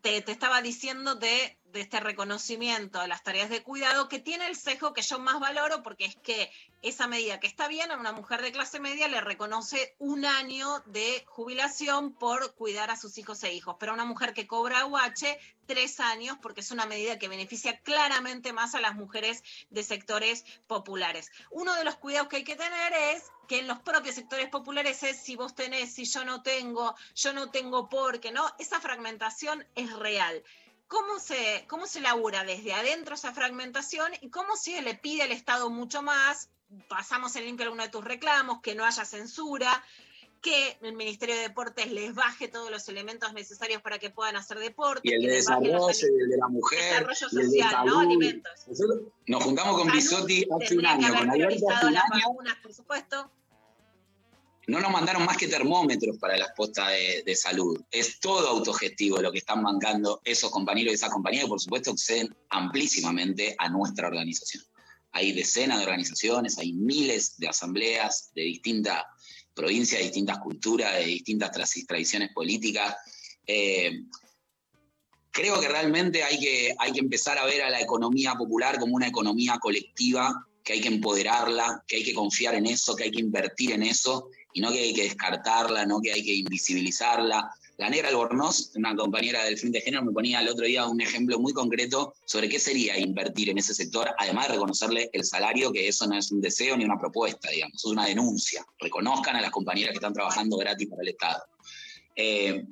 te, estaba diciendo de, de, este reconocimiento de las tareas de cuidado que tiene el sesgo que yo más valoro porque es que esa medida que está bien a una mujer de clase media le reconoce un año de jubilación por cuidar a sus hijos e hijos, pero a una mujer que cobra UH, tres años porque es una medida que beneficia claramente más a las mujeres de sectores populares. Uno de los cuidados que hay que tener es que en los propios sectores populares es si vos tenés, si yo no tengo, yo no tengo porque, ¿no? Esa fragmentación es real. ¿Cómo se, ¿Cómo se labura desde adentro esa fragmentación y cómo se le pide al Estado mucho más? Pasamos en limpio alguno de tus reclamos, que no haya censura, que el Ministerio de Deportes les baje todos los elementos necesarios para que puedan hacer deporte. Y el de desarrollo, el de la mujer. Desarrollo social, ¿no? Alimentos. Nos juntamos con Bisotti hace un año, con. Vacunas, por supuesto. No nos mandaron más que termómetros para las postas de, salud. Es todo autogestivo lo que están bancando esos compañeros y esas compañías, que por supuesto exceden amplísimamente a nuestra organización. Hay decenas de organizaciones, hay miles de asambleas de distintas provincias, de distintas culturas, de distintas tradiciones políticas. Eh, creo que realmente hay que, hay que empezar a ver a la economía popular como una economía colectiva, que hay que empoderarla, que hay que confiar en eso, que hay que invertir en eso, y no que hay que descartarla, no que hay que invisibilizarla. La negra Albornoz, una compañera del Frente de Género, me ponía el otro día un ejemplo muy concreto sobre qué sería invertir en ese sector, además de reconocerle el salario, que eso no es un deseo ni una propuesta, digamos, es una denuncia. Reconozcan a las compañeras que están trabajando gratis para el Estado. Eh,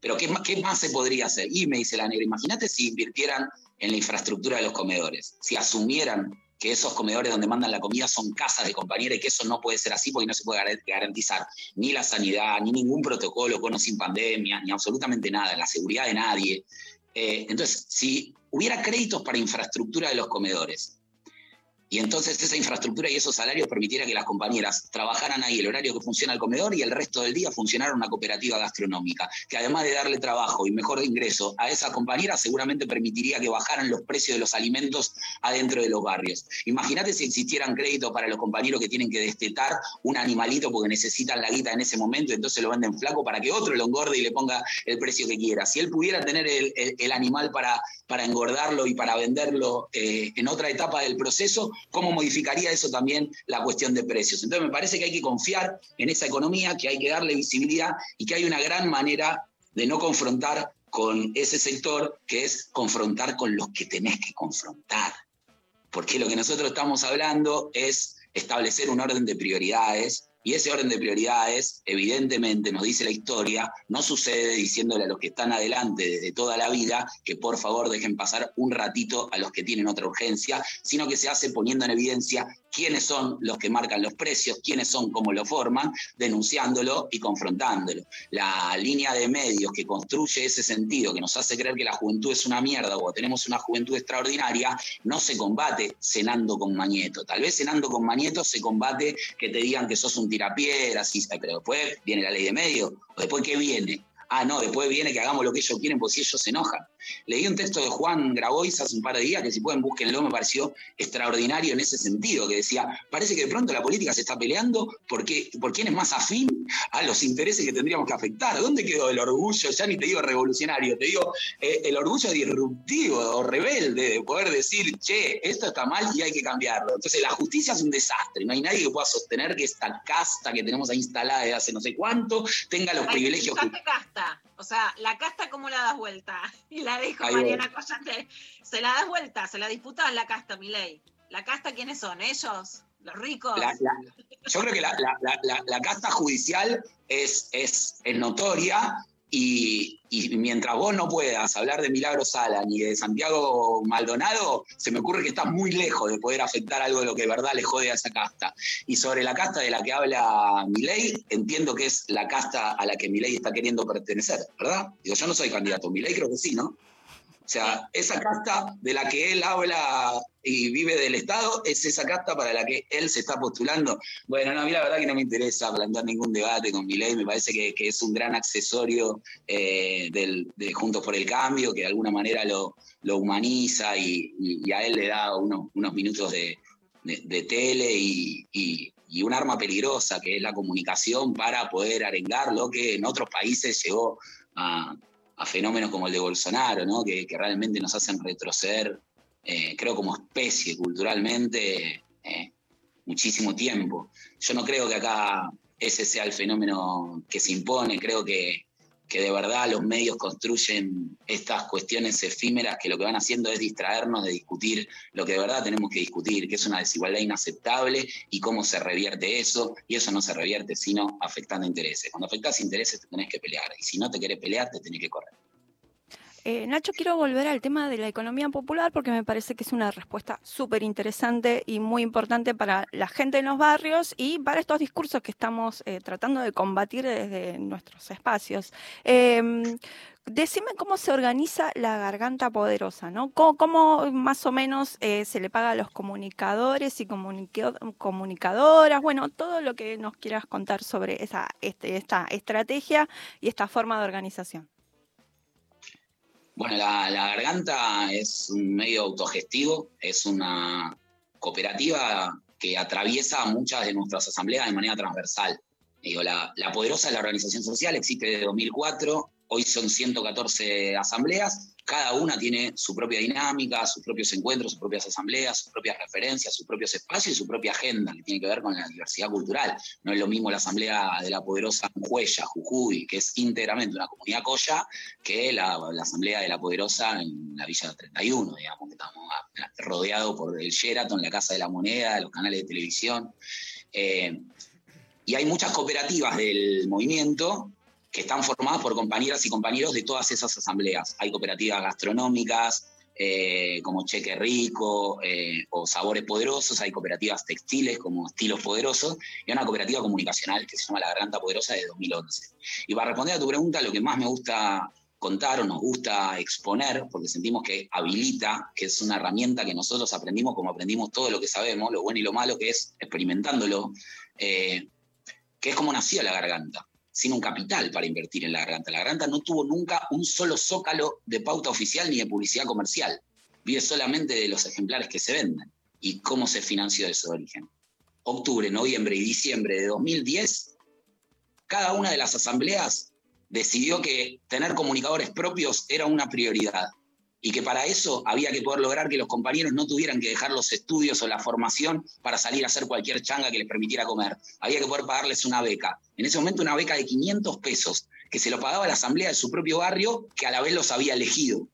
pero ¿qué, ¿qué más se podría hacer? Y me dice la negra, imagínate si invirtieran en la infraestructura de los comedores, si asumieran que esos comedores donde mandan la comida son casas de compañeros y que eso no puede ser así porque no se puede garantizar ni la sanidad, ni ningún protocolo con o sin pandemia, ni absolutamente nada, la seguridad de nadie. Eh, entonces, si hubiera créditos para infraestructura de los comedores, y entonces esa infraestructura y esos salarios permitiera que las compañeras trabajaran ahí el horario que funciona el comedor y el resto del día funcionara una cooperativa gastronómica, que además de darle trabajo y mejor ingreso a esa compañera, seguramente permitiría que bajaran los precios de los alimentos adentro de los barrios. Imagínate si existieran créditos para los compañeros que tienen que destetar un animalito porque necesitan la guita en ese momento, entonces lo venden flaco para que otro lo engorde y le ponga el precio que quiera. Si él pudiera tener el animal para, para engordarlo y para venderlo eh, en otra etapa del proceso, cómo modificaría eso también la cuestión de precios. Entonces me parece que hay que confiar en esa economía, que hay que darle visibilidad y que hay una gran manera de no confrontar con ese sector, que es confrontar con los que tenés que confrontar. Porque lo que nosotros estamos hablando es establecer un orden de prioridades, y ese orden de prioridades, evidentemente, nos dice la historia, no sucede diciéndole a los que están adelante desde toda la vida que por favor dejen pasar un ratito a los que tienen otra urgencia, sino que se hace poniendo en evidencia quiénes son los que marcan los precios, quiénes son cómo lo forman, denunciándolo y confrontándolo. La línea de medios que construye ese sentido, que nos hace creer que la juventud es una mierda o tenemos una juventud extraordinaria, no se combate cenando con Mañeto. Tal vez cenando con Mañeto se combate que te digan que sos un tirapiedras, pero después viene la ley de medios, o después qué viene. Ah, no, después viene que hagamos lo que ellos quieren, pues si ellos se enojan. Leí un texto de Juan Grabois hace un par de días, que si pueden búsquenlo, me pareció extraordinario en ese sentido, que decía, parece que de pronto la política se está peleando porque, por quién es más afín a los intereses que tendríamos que afectar. ¿Dónde quedó el orgullo? Ya ni te digo revolucionario, te digo eh, el orgullo disruptivo o rebelde de poder decir, che, esto está mal y hay que cambiarlo. Entonces la justicia es un desastre, no hay nadie que pueda sostener que esta casta que tenemos ahí instalada desde hace no sé cuánto tenga los privilegios que... casta. O sea, la casta, ¿cómo la das vuelta? Y la dijo Ahí Mariana Collante. Se la das vuelta, se la disputas la casta, mi ley. ¿La casta quiénes son? ¿Ellos? ¿Los ricos? La, la, yo creo que la, la, casta judicial es, es, es notoria, Y, mientras vos no puedas hablar de Milagro Sala ni de Santiago Maldonado, se me ocurre que estás muy lejos de poder afectar algo de lo que verdad le jode a esa casta. Y sobre la casta de la que habla Milei, entiendo que es la casta a la que Milei está queriendo pertenecer, ¿verdad? Digo, yo no soy candidato, Milei creo que sí, ¿no? O sea, esa casta de la que él habla y vive del Estado es esa casta para la que él se está postulando. Bueno, no, a mí la verdad que no me interesa plantear ningún debate con Milei, me parece que, es un gran accesorio eh, de Juntos por el Cambio, que de alguna manera lo, humaniza y, a él le da unos, minutos de tele y, y- y un arma peligrosa, que es la comunicación para poder arengar lo que en otros países llegó a, a fenómenos como el de Bolsonaro, ¿no? que, realmente nos hacen retroceder, eh, creo, como especie culturalmente eh, muchísimo tiempo. Yo no creo que acá ese sea el fenómeno que se impone, creo que, que de verdad los medios construyen estas cuestiones efímeras que lo que van haciendo es distraernos de discutir lo que de verdad tenemos que discutir, que es una desigualdad inaceptable y cómo se revierte eso, y eso no se revierte sino afectando intereses. Cuando afectas intereses te tenés que pelear, y si no te querés pelear te tenés que correr. Eh, Nacho, quiero volver al tema de la economía popular porque me parece que es una respuesta súper interesante y muy importante para la gente en los barrios y para estos discursos que estamos eh, tratando de combatir desde nuestros espacios. Em, decime cómo se organiza la garganta poderosa, ¿no? ¿Cómo, más o menos eh, se le paga a los comunicadores y comunica- comunicadoras? Bueno, todo lo que nos quieras contar sobre esa, este, esta estrategia y esta forma de organización. Bueno, la, garganta es un medio autogestivo, es una cooperativa que atraviesa muchas de nuestras asambleas de manera transversal. La Poderosa es la organización social, existe desde 2004, hoy son 114 asambleas, cada una tiene su propia dinámica, sus propios encuentros, sus propias asambleas, sus propias referencias, sus propios espacios y su propia agenda, que tiene que ver con la diversidad cultural. No es lo mismo la asamblea de la Poderosa Huella, Jujuy, que es íntegramente una comunidad coya, que la, asamblea de la Poderosa en la Villa 31, digamos, que estamos rodeados por el Sheraton, la Casa de la Moneda, los canales de televisión. Eh, y hay muchas cooperativas del movimiento que están formadas por compañeras y compañeros de todas esas asambleas. Hay cooperativas gastronómicas, eh, como Cheque Rico eh, o Sabores Poderosos, hay cooperativas textiles como Estilos Poderosos, y una cooperativa comunicacional que se llama La Garganta Poderosa de 2011. Y para responder a tu pregunta, lo que más me gusta contar o nos gusta exponer, porque sentimos que habilita, que es una herramienta que nosotros aprendimos como aprendimos todo lo que sabemos, lo bueno y lo malo, que es experimentándolo, eh, que es como nació la garganta, sin un capital para invertir en la garganta. La garganta no tuvo nunca un solo zócalo de pauta oficial ni de publicidad comercial. Vive solamente de los ejemplares que se venden. ¿Y cómo se financió de su origen? Octubre, noviembre y diciembre de 2010, cada una de las asambleas decidió que tener comunicadores propios era una prioridad y que para eso había que poder lograr que los compañeros no tuvieran que dejar los estudios o la formación para salir a hacer cualquier changa que les permitiera comer. Había que poder pagarles una beca. En ese momento una beca de 500 pesos, que se lo pagaba la asamblea de su propio barrio, que a la vez los había elegido.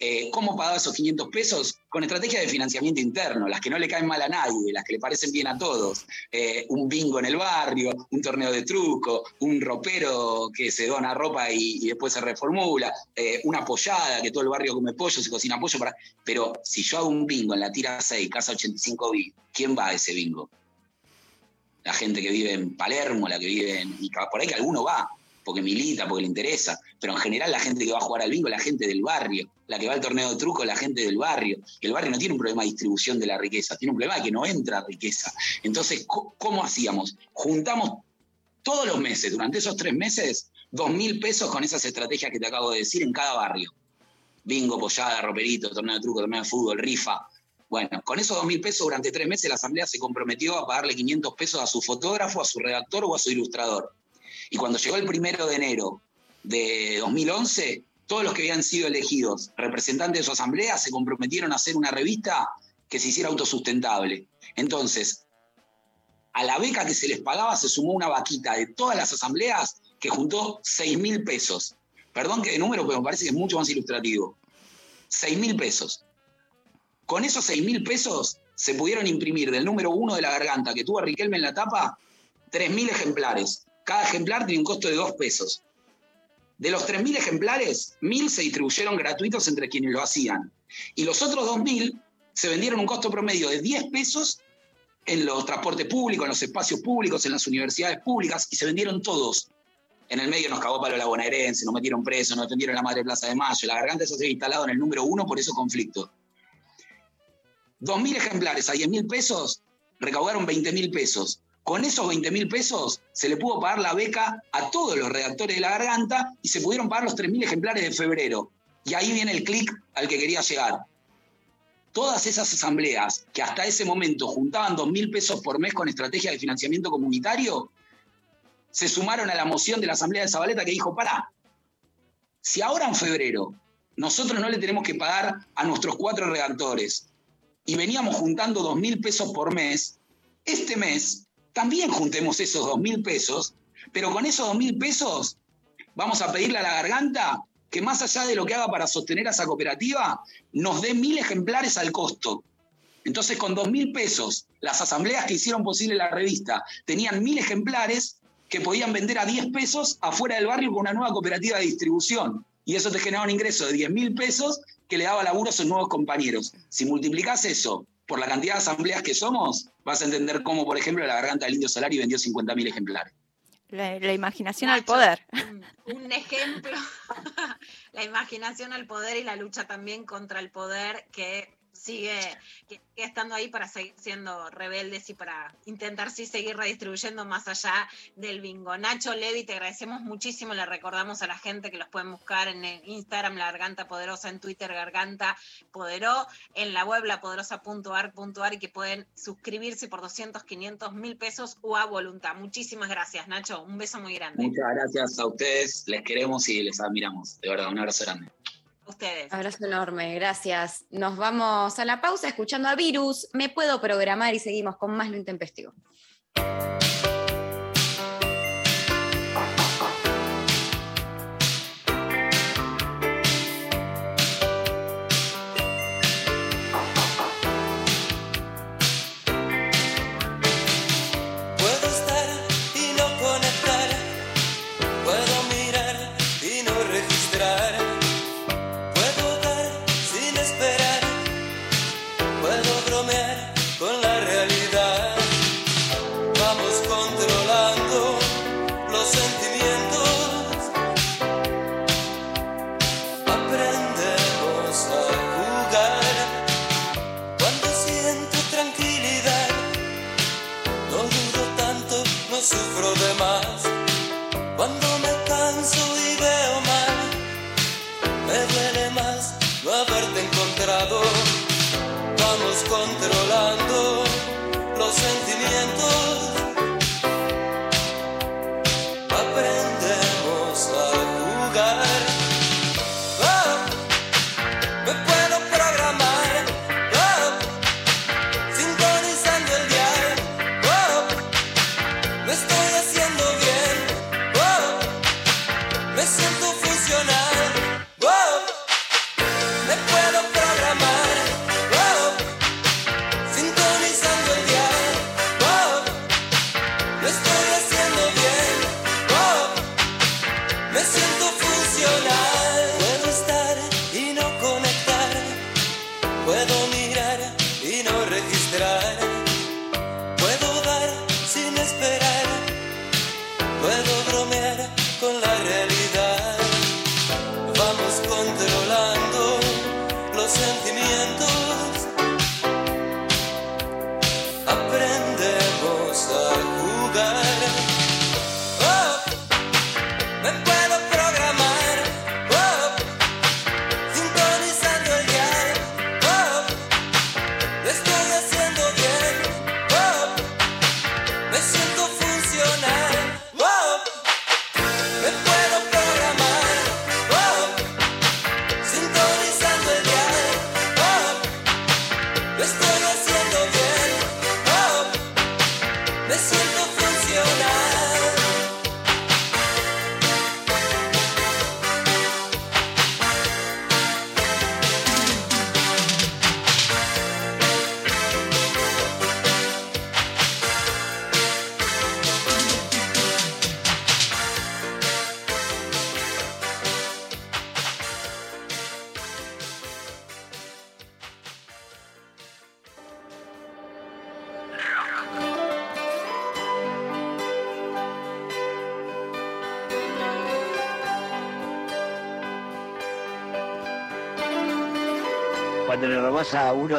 Eh, ¿Cómo pagaba esos 500 pesos? Con estrategias de financiamiento interno, las que no le caen mal a nadie, las que le parecen bien a todos. Eh, un bingo en el barrio, un torneo de truco, un ropero que se dona ropa y, después se reformula, eh, una pollada, que todo el barrio come pollo, se cocina pollo. Para... Pero si yo hago un bingo en la tira 6, casa 85 b ¿quién va a ese bingo? La gente que vive en Palermo, la que vive en... Y por ahí que alguno va, porque milita, porque le interesa, pero en general la gente que va a jugar al bingo la gente del barrio, la que va al torneo de truco la gente del barrio. El barrio no tiene un problema de distribución de la riqueza, tiene un problema de que no entra riqueza. Entonces, ¿cómo, cómo hacíamos? Juntamos todos los meses, durante esos tres meses, dos mil pesos con esas estrategias que te acabo de decir en cada barrio. Bingo, pollada, roperito, torneo de truco, torneo de fútbol, rifa. Bueno, con esos dos mil pesos durante tres meses la Asamblea se comprometió a pagarle 500 pesos a su fotógrafo, a su redactor o a su ilustrador. Y cuando llegó el primero de enero de 2011, todos los que habían sido elegidos representantes de su asamblea se comprometieron a hacer una revista que se hiciera autosustentable. Entonces, a la beca que se les pagaba se sumó una vaquita de todas las asambleas que juntó 6 mil pesos. Perdón que de número, pero me parece que es mucho más ilustrativo. 6 mil pesos. Con esos 6 mil pesos se pudieron imprimir del número uno de la garganta que tuvo Riquelme en la tapa 3 mil ejemplares. Cada ejemplar tiene un costo de 2 pesos. De los 3.000 ejemplares, 1.000 se distribuyeron gratuitos entre quienes lo hacían. Y los otros 2.000 se vendieron un costo promedio de 10 pesos en los transportes públicos, en los espacios públicos, en las universidades públicas, y se vendieron todos. En el medio nos cagó palo la bonaerense, nos metieron presos, nos defendieron la Madre Plaza de Mayo. La garganta se ha instalado en el número uno por esos conflictos. 2.000 ejemplares a 10.000 pesos, recaudaron 20.000 pesos. Con esos 20.000 pesos se le pudo pagar la beca a todos los redactores de la garganta y se pudieron pagar los 3.000 ejemplares de febrero. Y ahí viene el clic al que quería llegar. Todas esas asambleas que hasta ese momento juntaban 2.000 pesos por mes con estrategia de financiamiento comunitario, se sumaron a la moción de la Asamblea de Zabaleta que dijo, pará, si ahora en febrero nosotros no le tenemos que pagar a nuestros cuatro redactores y veníamos juntando dos mil pesos por mes, este mes también juntemos esos dos mil pesos, pero con esos dos mil pesos vamos a pedirle a la garganta que más allá de lo que haga para sostener a esa cooperativa, nos dé mil ejemplares al costo. Entonces, con dos mil pesos, las asambleas que hicieron posible la revista tenían mil ejemplares que podían vender a 10 pesos afuera del barrio con una nueva cooperativa de distribución. Y eso te generaba un ingreso de 10 mil pesos que le daba laburo a sus nuevos compañeros. Si multiplicás eso por la cantidad de asambleas que somos, vas a entender cómo, por ejemplo, la garganta del Indio Solari vendió 50 mil ejemplares. La, la imaginación al poder. Un, un ejemplo, la imaginación al poder y la lucha también contra el poder que sigue, estando ahí para seguir siendo rebeldes y para intentar sí seguir redistribuyendo más allá del bingo. Nacho Levi, te agradecemos muchísimo, le recordamos a la gente que los pueden buscar en el Instagram La Garganta Poderosa, en Twitter Garganta Poderó, en la web lapoderosa.ar.ar y que pueden suscribirse por 200, 500, mil pesos o a voluntad. Muchísimas gracias, Nacho. Un beso muy grande. Muchas gracias a ustedes, les queremos y les admiramos. De verdad, un abrazo grande. Ustedes. Abrazo enorme, gracias. Nos vamos a la pausa escuchando a Virus. Me puedo programar y seguimos con más lo intempestivo. puedo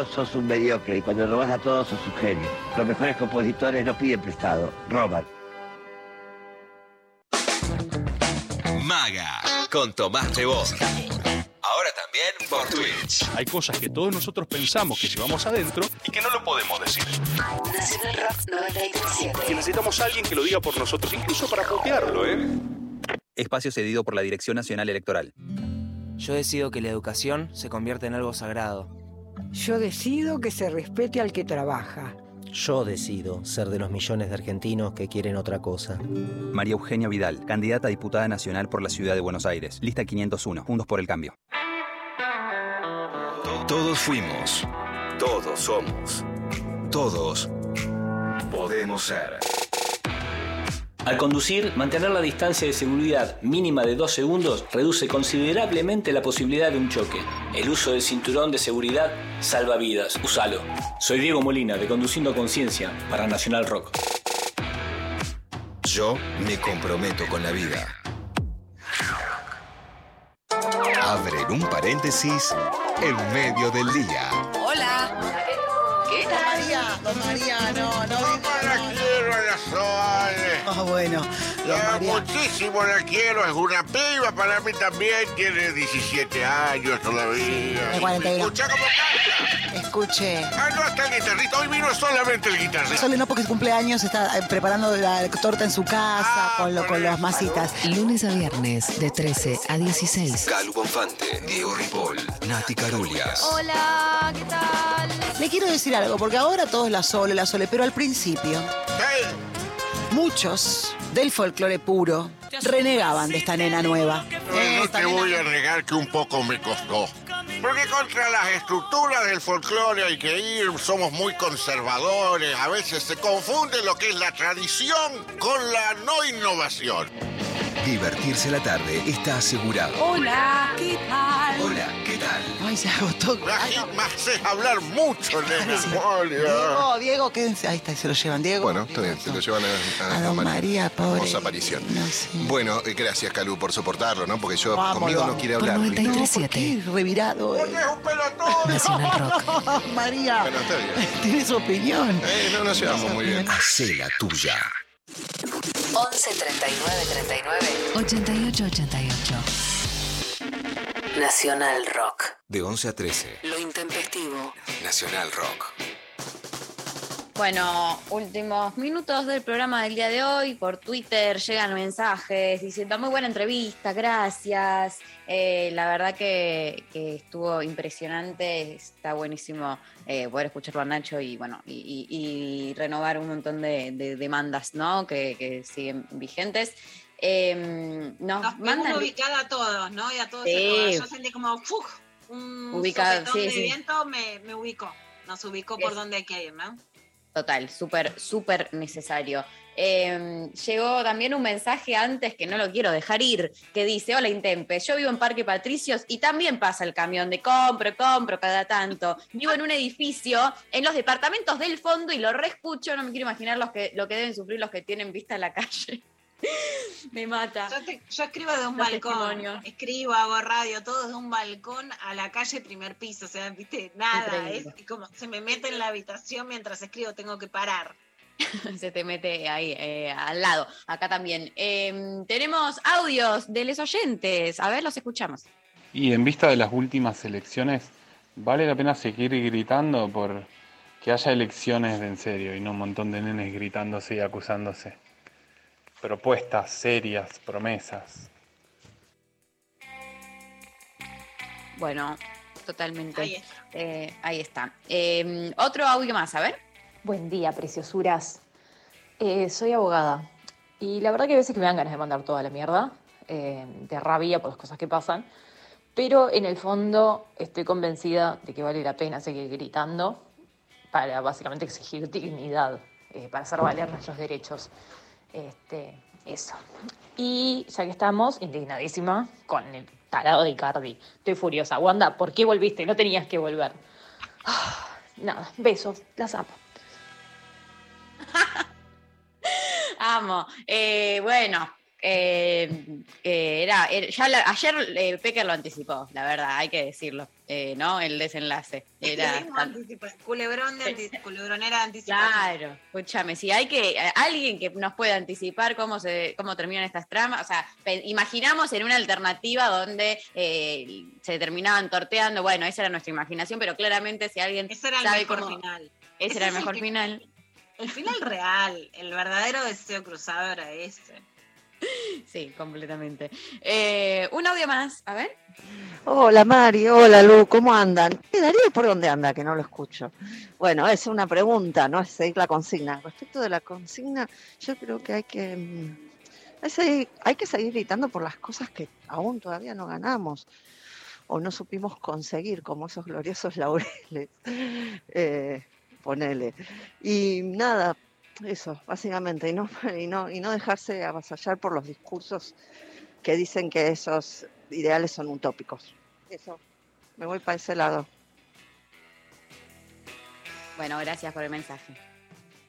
sos un mediocre y cuando robás a todos sos un genio. Los mejores compositores no piden prestado, roban. Maga, con Tomás Rebó. Ahora también por Twitch. Hay cosas que todos nosotros pensamos que llevamos adentro y que no lo podemos decir. Nacional Rock 937. Y necesitamos a alguien que lo diga por nosotros, incluso para putearlo, ¿eh? Espacio cedido por la Dirección Nacional Electoral. Yo decido que la educación se convierte en algo sagrado. Yo decido que se respete al que trabaja. Yo decido ser de los millones de argentinos que quieren otra cosa. María Eugenia Vidal, candidata a diputada nacional por la Ciudad de Buenos Aires. Lista 501. Juntos por el Cambio. Todos fuimos. Todos somos. Todos podemos ser. Al conducir, mantener la distancia de seguridad mínima de 2 segundos reduce considerablemente la posibilidad de un choque. El uso del cinturón de seguridad salva vidas. Úsalo. Soy Diego Molina de Conduciendo Conciencia para Nacional Rock. Yo me comprometo con la vida. Abren un paréntesis en medio del día. Hola. ¿Qué tal? María, don María, no, la Soale. Ah, bueno. muchísimo la quiero, es una piba para mí también, tiene 17 años todavía. 41. Escucha cómo canta. Escuche. Ah, no, está el guitarrista, hoy vino solamente el guitarrista. Solo no porque es cumpleaños, está eh, preparando la torta en su casa con, lo- con las masitas. Lunes a viernes de 13 a 16. Calu Bonfante, Diego Ripoll, Nati Carulias. Hola, ¿qué tal? Le quiero decir algo, porque ahora todos la sole, la sole, pero al principio, muchos del folclore puro renegaban de esta nena nueva. No, no te voy a negar que un poco me costó. Porque contra las estructuras del folclore hay que ir, somos muy conservadores, a veces se confunde lo que es la tradición con la no innovación. Divertirse la tarde está asegurado. Hola, ¿qué tal? Hola. Ay, se agotó. Más es hablar mucho, nena. Diego, Diego, quédense. Ahí está, se lo llevan. Diego. Bueno, está bien, se lo llevan a, A don María, pobre. Hermosa aparición. Bueno, eh, gracias, Calú, por soportarlo, ¿no? Porque yo Vamos, conmigo no quiere Por hablar. ¿viste? 93.7. Revirado. eh. Nacional Rock. María. Bueno, está bien. Tiene su opinión. Eh, no nos llevamos muy bien. Hacé la tuya. 11 39 39 88 88. Nacional Rock. De 11 a 13. Lo intempestivo. Nacional Rock. Bueno, últimos minutos del programa del día de hoy. Por Twitter llegan mensajes diciendo muy buena entrevista, gracias. Eh, la verdad que, que estuvo impresionante, está buenísimo eh, poder escucharlo a Nacho y bueno, y, y- y renovar un montón de, de demandas ¿no? que, que siguen vigentes. Eh, nos Nos mandan- ubicada a todos, ¿no? Y a todos Sí. Yo sentí como ¡fuf! un Ubicado, sí, de sí. viento me, me ubicó. Nos ubicó por donde hay que ir, ¿no? Total, súper, súper necesario. Eh, llegó también un mensaje antes que no lo quiero dejar ir, que dice, hola Intempe, yo vivo en Parque Patricios y también pasa el camión de compro, compro cada tanto. Vivo en un edificio en los departamentos del fondo y lo reescucho, no me quiero imaginar los que, lo que deben sufrir los que tienen vista a la calle. me mata. Yo, te- yo escribo de un Los balcón, escribo, hago radio, todo desde un balcón a la calle primer piso, o sea, viste, nada, es como se me mete en la habitación mientras escribo, tengo que parar. Se te mete ahí eh, al lado, acá también. Eh, tenemos audios de los oyentes, a ver, los escuchamos. Y en vista de las últimas elecciones, vale la pena seguir gritando por que haya elecciones de en serio y no un montón de nenes gritándose y acusándose. Propuestas serias, promesas. Bueno, totalmente. Ahí Eh, ahí está. Eh, otro audio más, a ver. Buen día, preciosuras. Eh, soy abogada y la verdad que a veces que me dan ganas de mandar toda la mierda, eh, de rabia por las cosas que pasan, pero en el fondo estoy convencida de que vale la pena seguir gritando para básicamente exigir dignidad, eh, para hacer valer nuestros derechos. Este, eso. Y ya que estamos, indignadísima con el tarado de Icardi. Estoy furiosa. Wanda, ¿por qué volviste? No tenías que volver. Ah, nada, besos, las amo. Amo. Eh, bueno, Eh, eh, era, era- ya la- ayer eh, Pecker lo anticipó, la verdad, hay que decirlo, ¿no? El desenlace. Era Culebrón de anti- culebronera de anticipación. Claro, escúchame, si hay que alguien que nos pueda anticipar cómo se cómo terminan estas tramas, o sea, imaginamos en una alternativa donde se terminaban torteando, bueno, esa era nuestra imaginación, pero claramente si alguien Ese era el sabe mejor cómo- final. ese Ese era el mejor que- final. El final real, el verdadero deseo cruzado era ese. Sí, completamente. Eh, un audio más, a ver. Hola Mari, hola Lu, ¿cómo andan? Eh, Darío, ¿por dónde anda? Que no lo escucho. Bueno, es una pregunta, no es seguir la consigna. Respecto de la consigna, yo creo que hay que, mm, hay que seguir gritando por las cosas que aún todavía no ganamos o no supimos conseguir, como esos gloriosos laureles. Eh, ponele. Y nada, eso, básicamente, y no, y no, y no dejarse avasallar por los discursos que dicen que esos ideales son utópicos. Eso, me voy para ese lado. Bueno, gracias por el mensaje.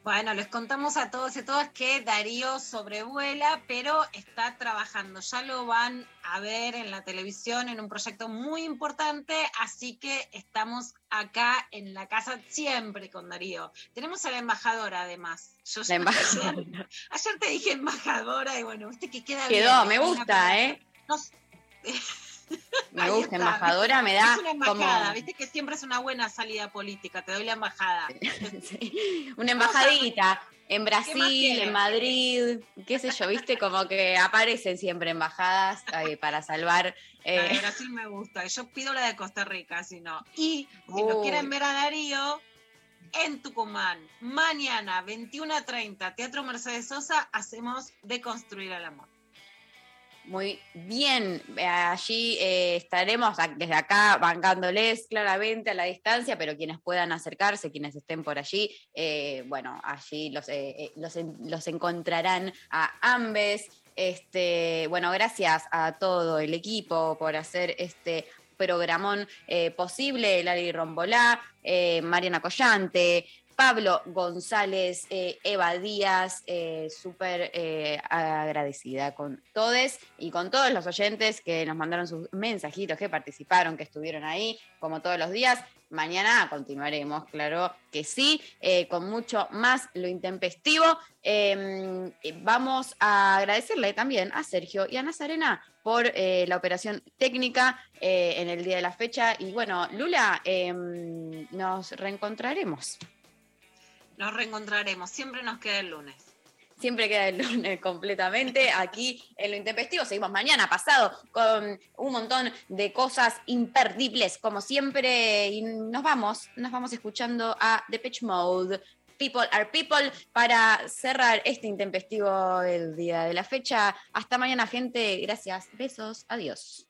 Bueno, les contamos a todos y todas que Darío sobrevuela, pero está trabajando. Ya lo van a ver en la televisión en un proyecto muy importante, así que estamos acá en la casa siempre con Darío. Tenemos a la embajadora además. Yo La embajadora. Ayer, ayer te dije embajadora y bueno, viste que queda Quedó, bien. me gusta, ¿eh? No, Me gusta, embajadora, me da Es una embajada, como viste que siempre es una buena salida política, te doy la embajada. una embajadita en Brasil, en Madrid, qué sé yo, viste, como que aparecen siempre embajadas eh, para salvar. La de eh, Brasil me gusta. Yo pido la de Costa Rica, si no. Y si Uy. lo quieren ver a Darío, en Tucumán, mañana, 21 a 30, Teatro Mercedes Sosa, hacemos Deconstruir el Amor. Muy bien, allí eh, estaremos desde acá bancándoles claramente a la distancia, pero quienes puedan acercarse, quienes estén por allí, eh, bueno, allí los, eh, los, los encontrarán a ambes. Este, bueno, gracias a todo el equipo por hacer este programón posible, Lali Rombolá, Mariana Collante, Pablo González, eh, Eva Díaz, eh, súper eh, agradecida con todos y con todos los oyentes que nos mandaron sus mensajitos, que participaron, que estuvieron ahí, como todos los días. Mañana continuaremos, claro que sí, eh, con mucho más lo intempestivo. Eh, vamos a agradecerle también a Sergio y a Nazarena por la operación técnica en el día de la fecha. Y bueno, Lula, eh, nos reencontraremos. Nos reencontraremos. Siempre nos queda el lunes. Siempre queda el lunes completamente aquí en lo intempestivo. Seguimos mañana pasado con un montón de cosas imperdibles, como siempre. Y nos vamos, nos vamos escuchando a Depeche Mode. People are people para cerrar este intempestivo el día de la fecha. Hasta mañana, gente. Gracias. Besos. Adiós.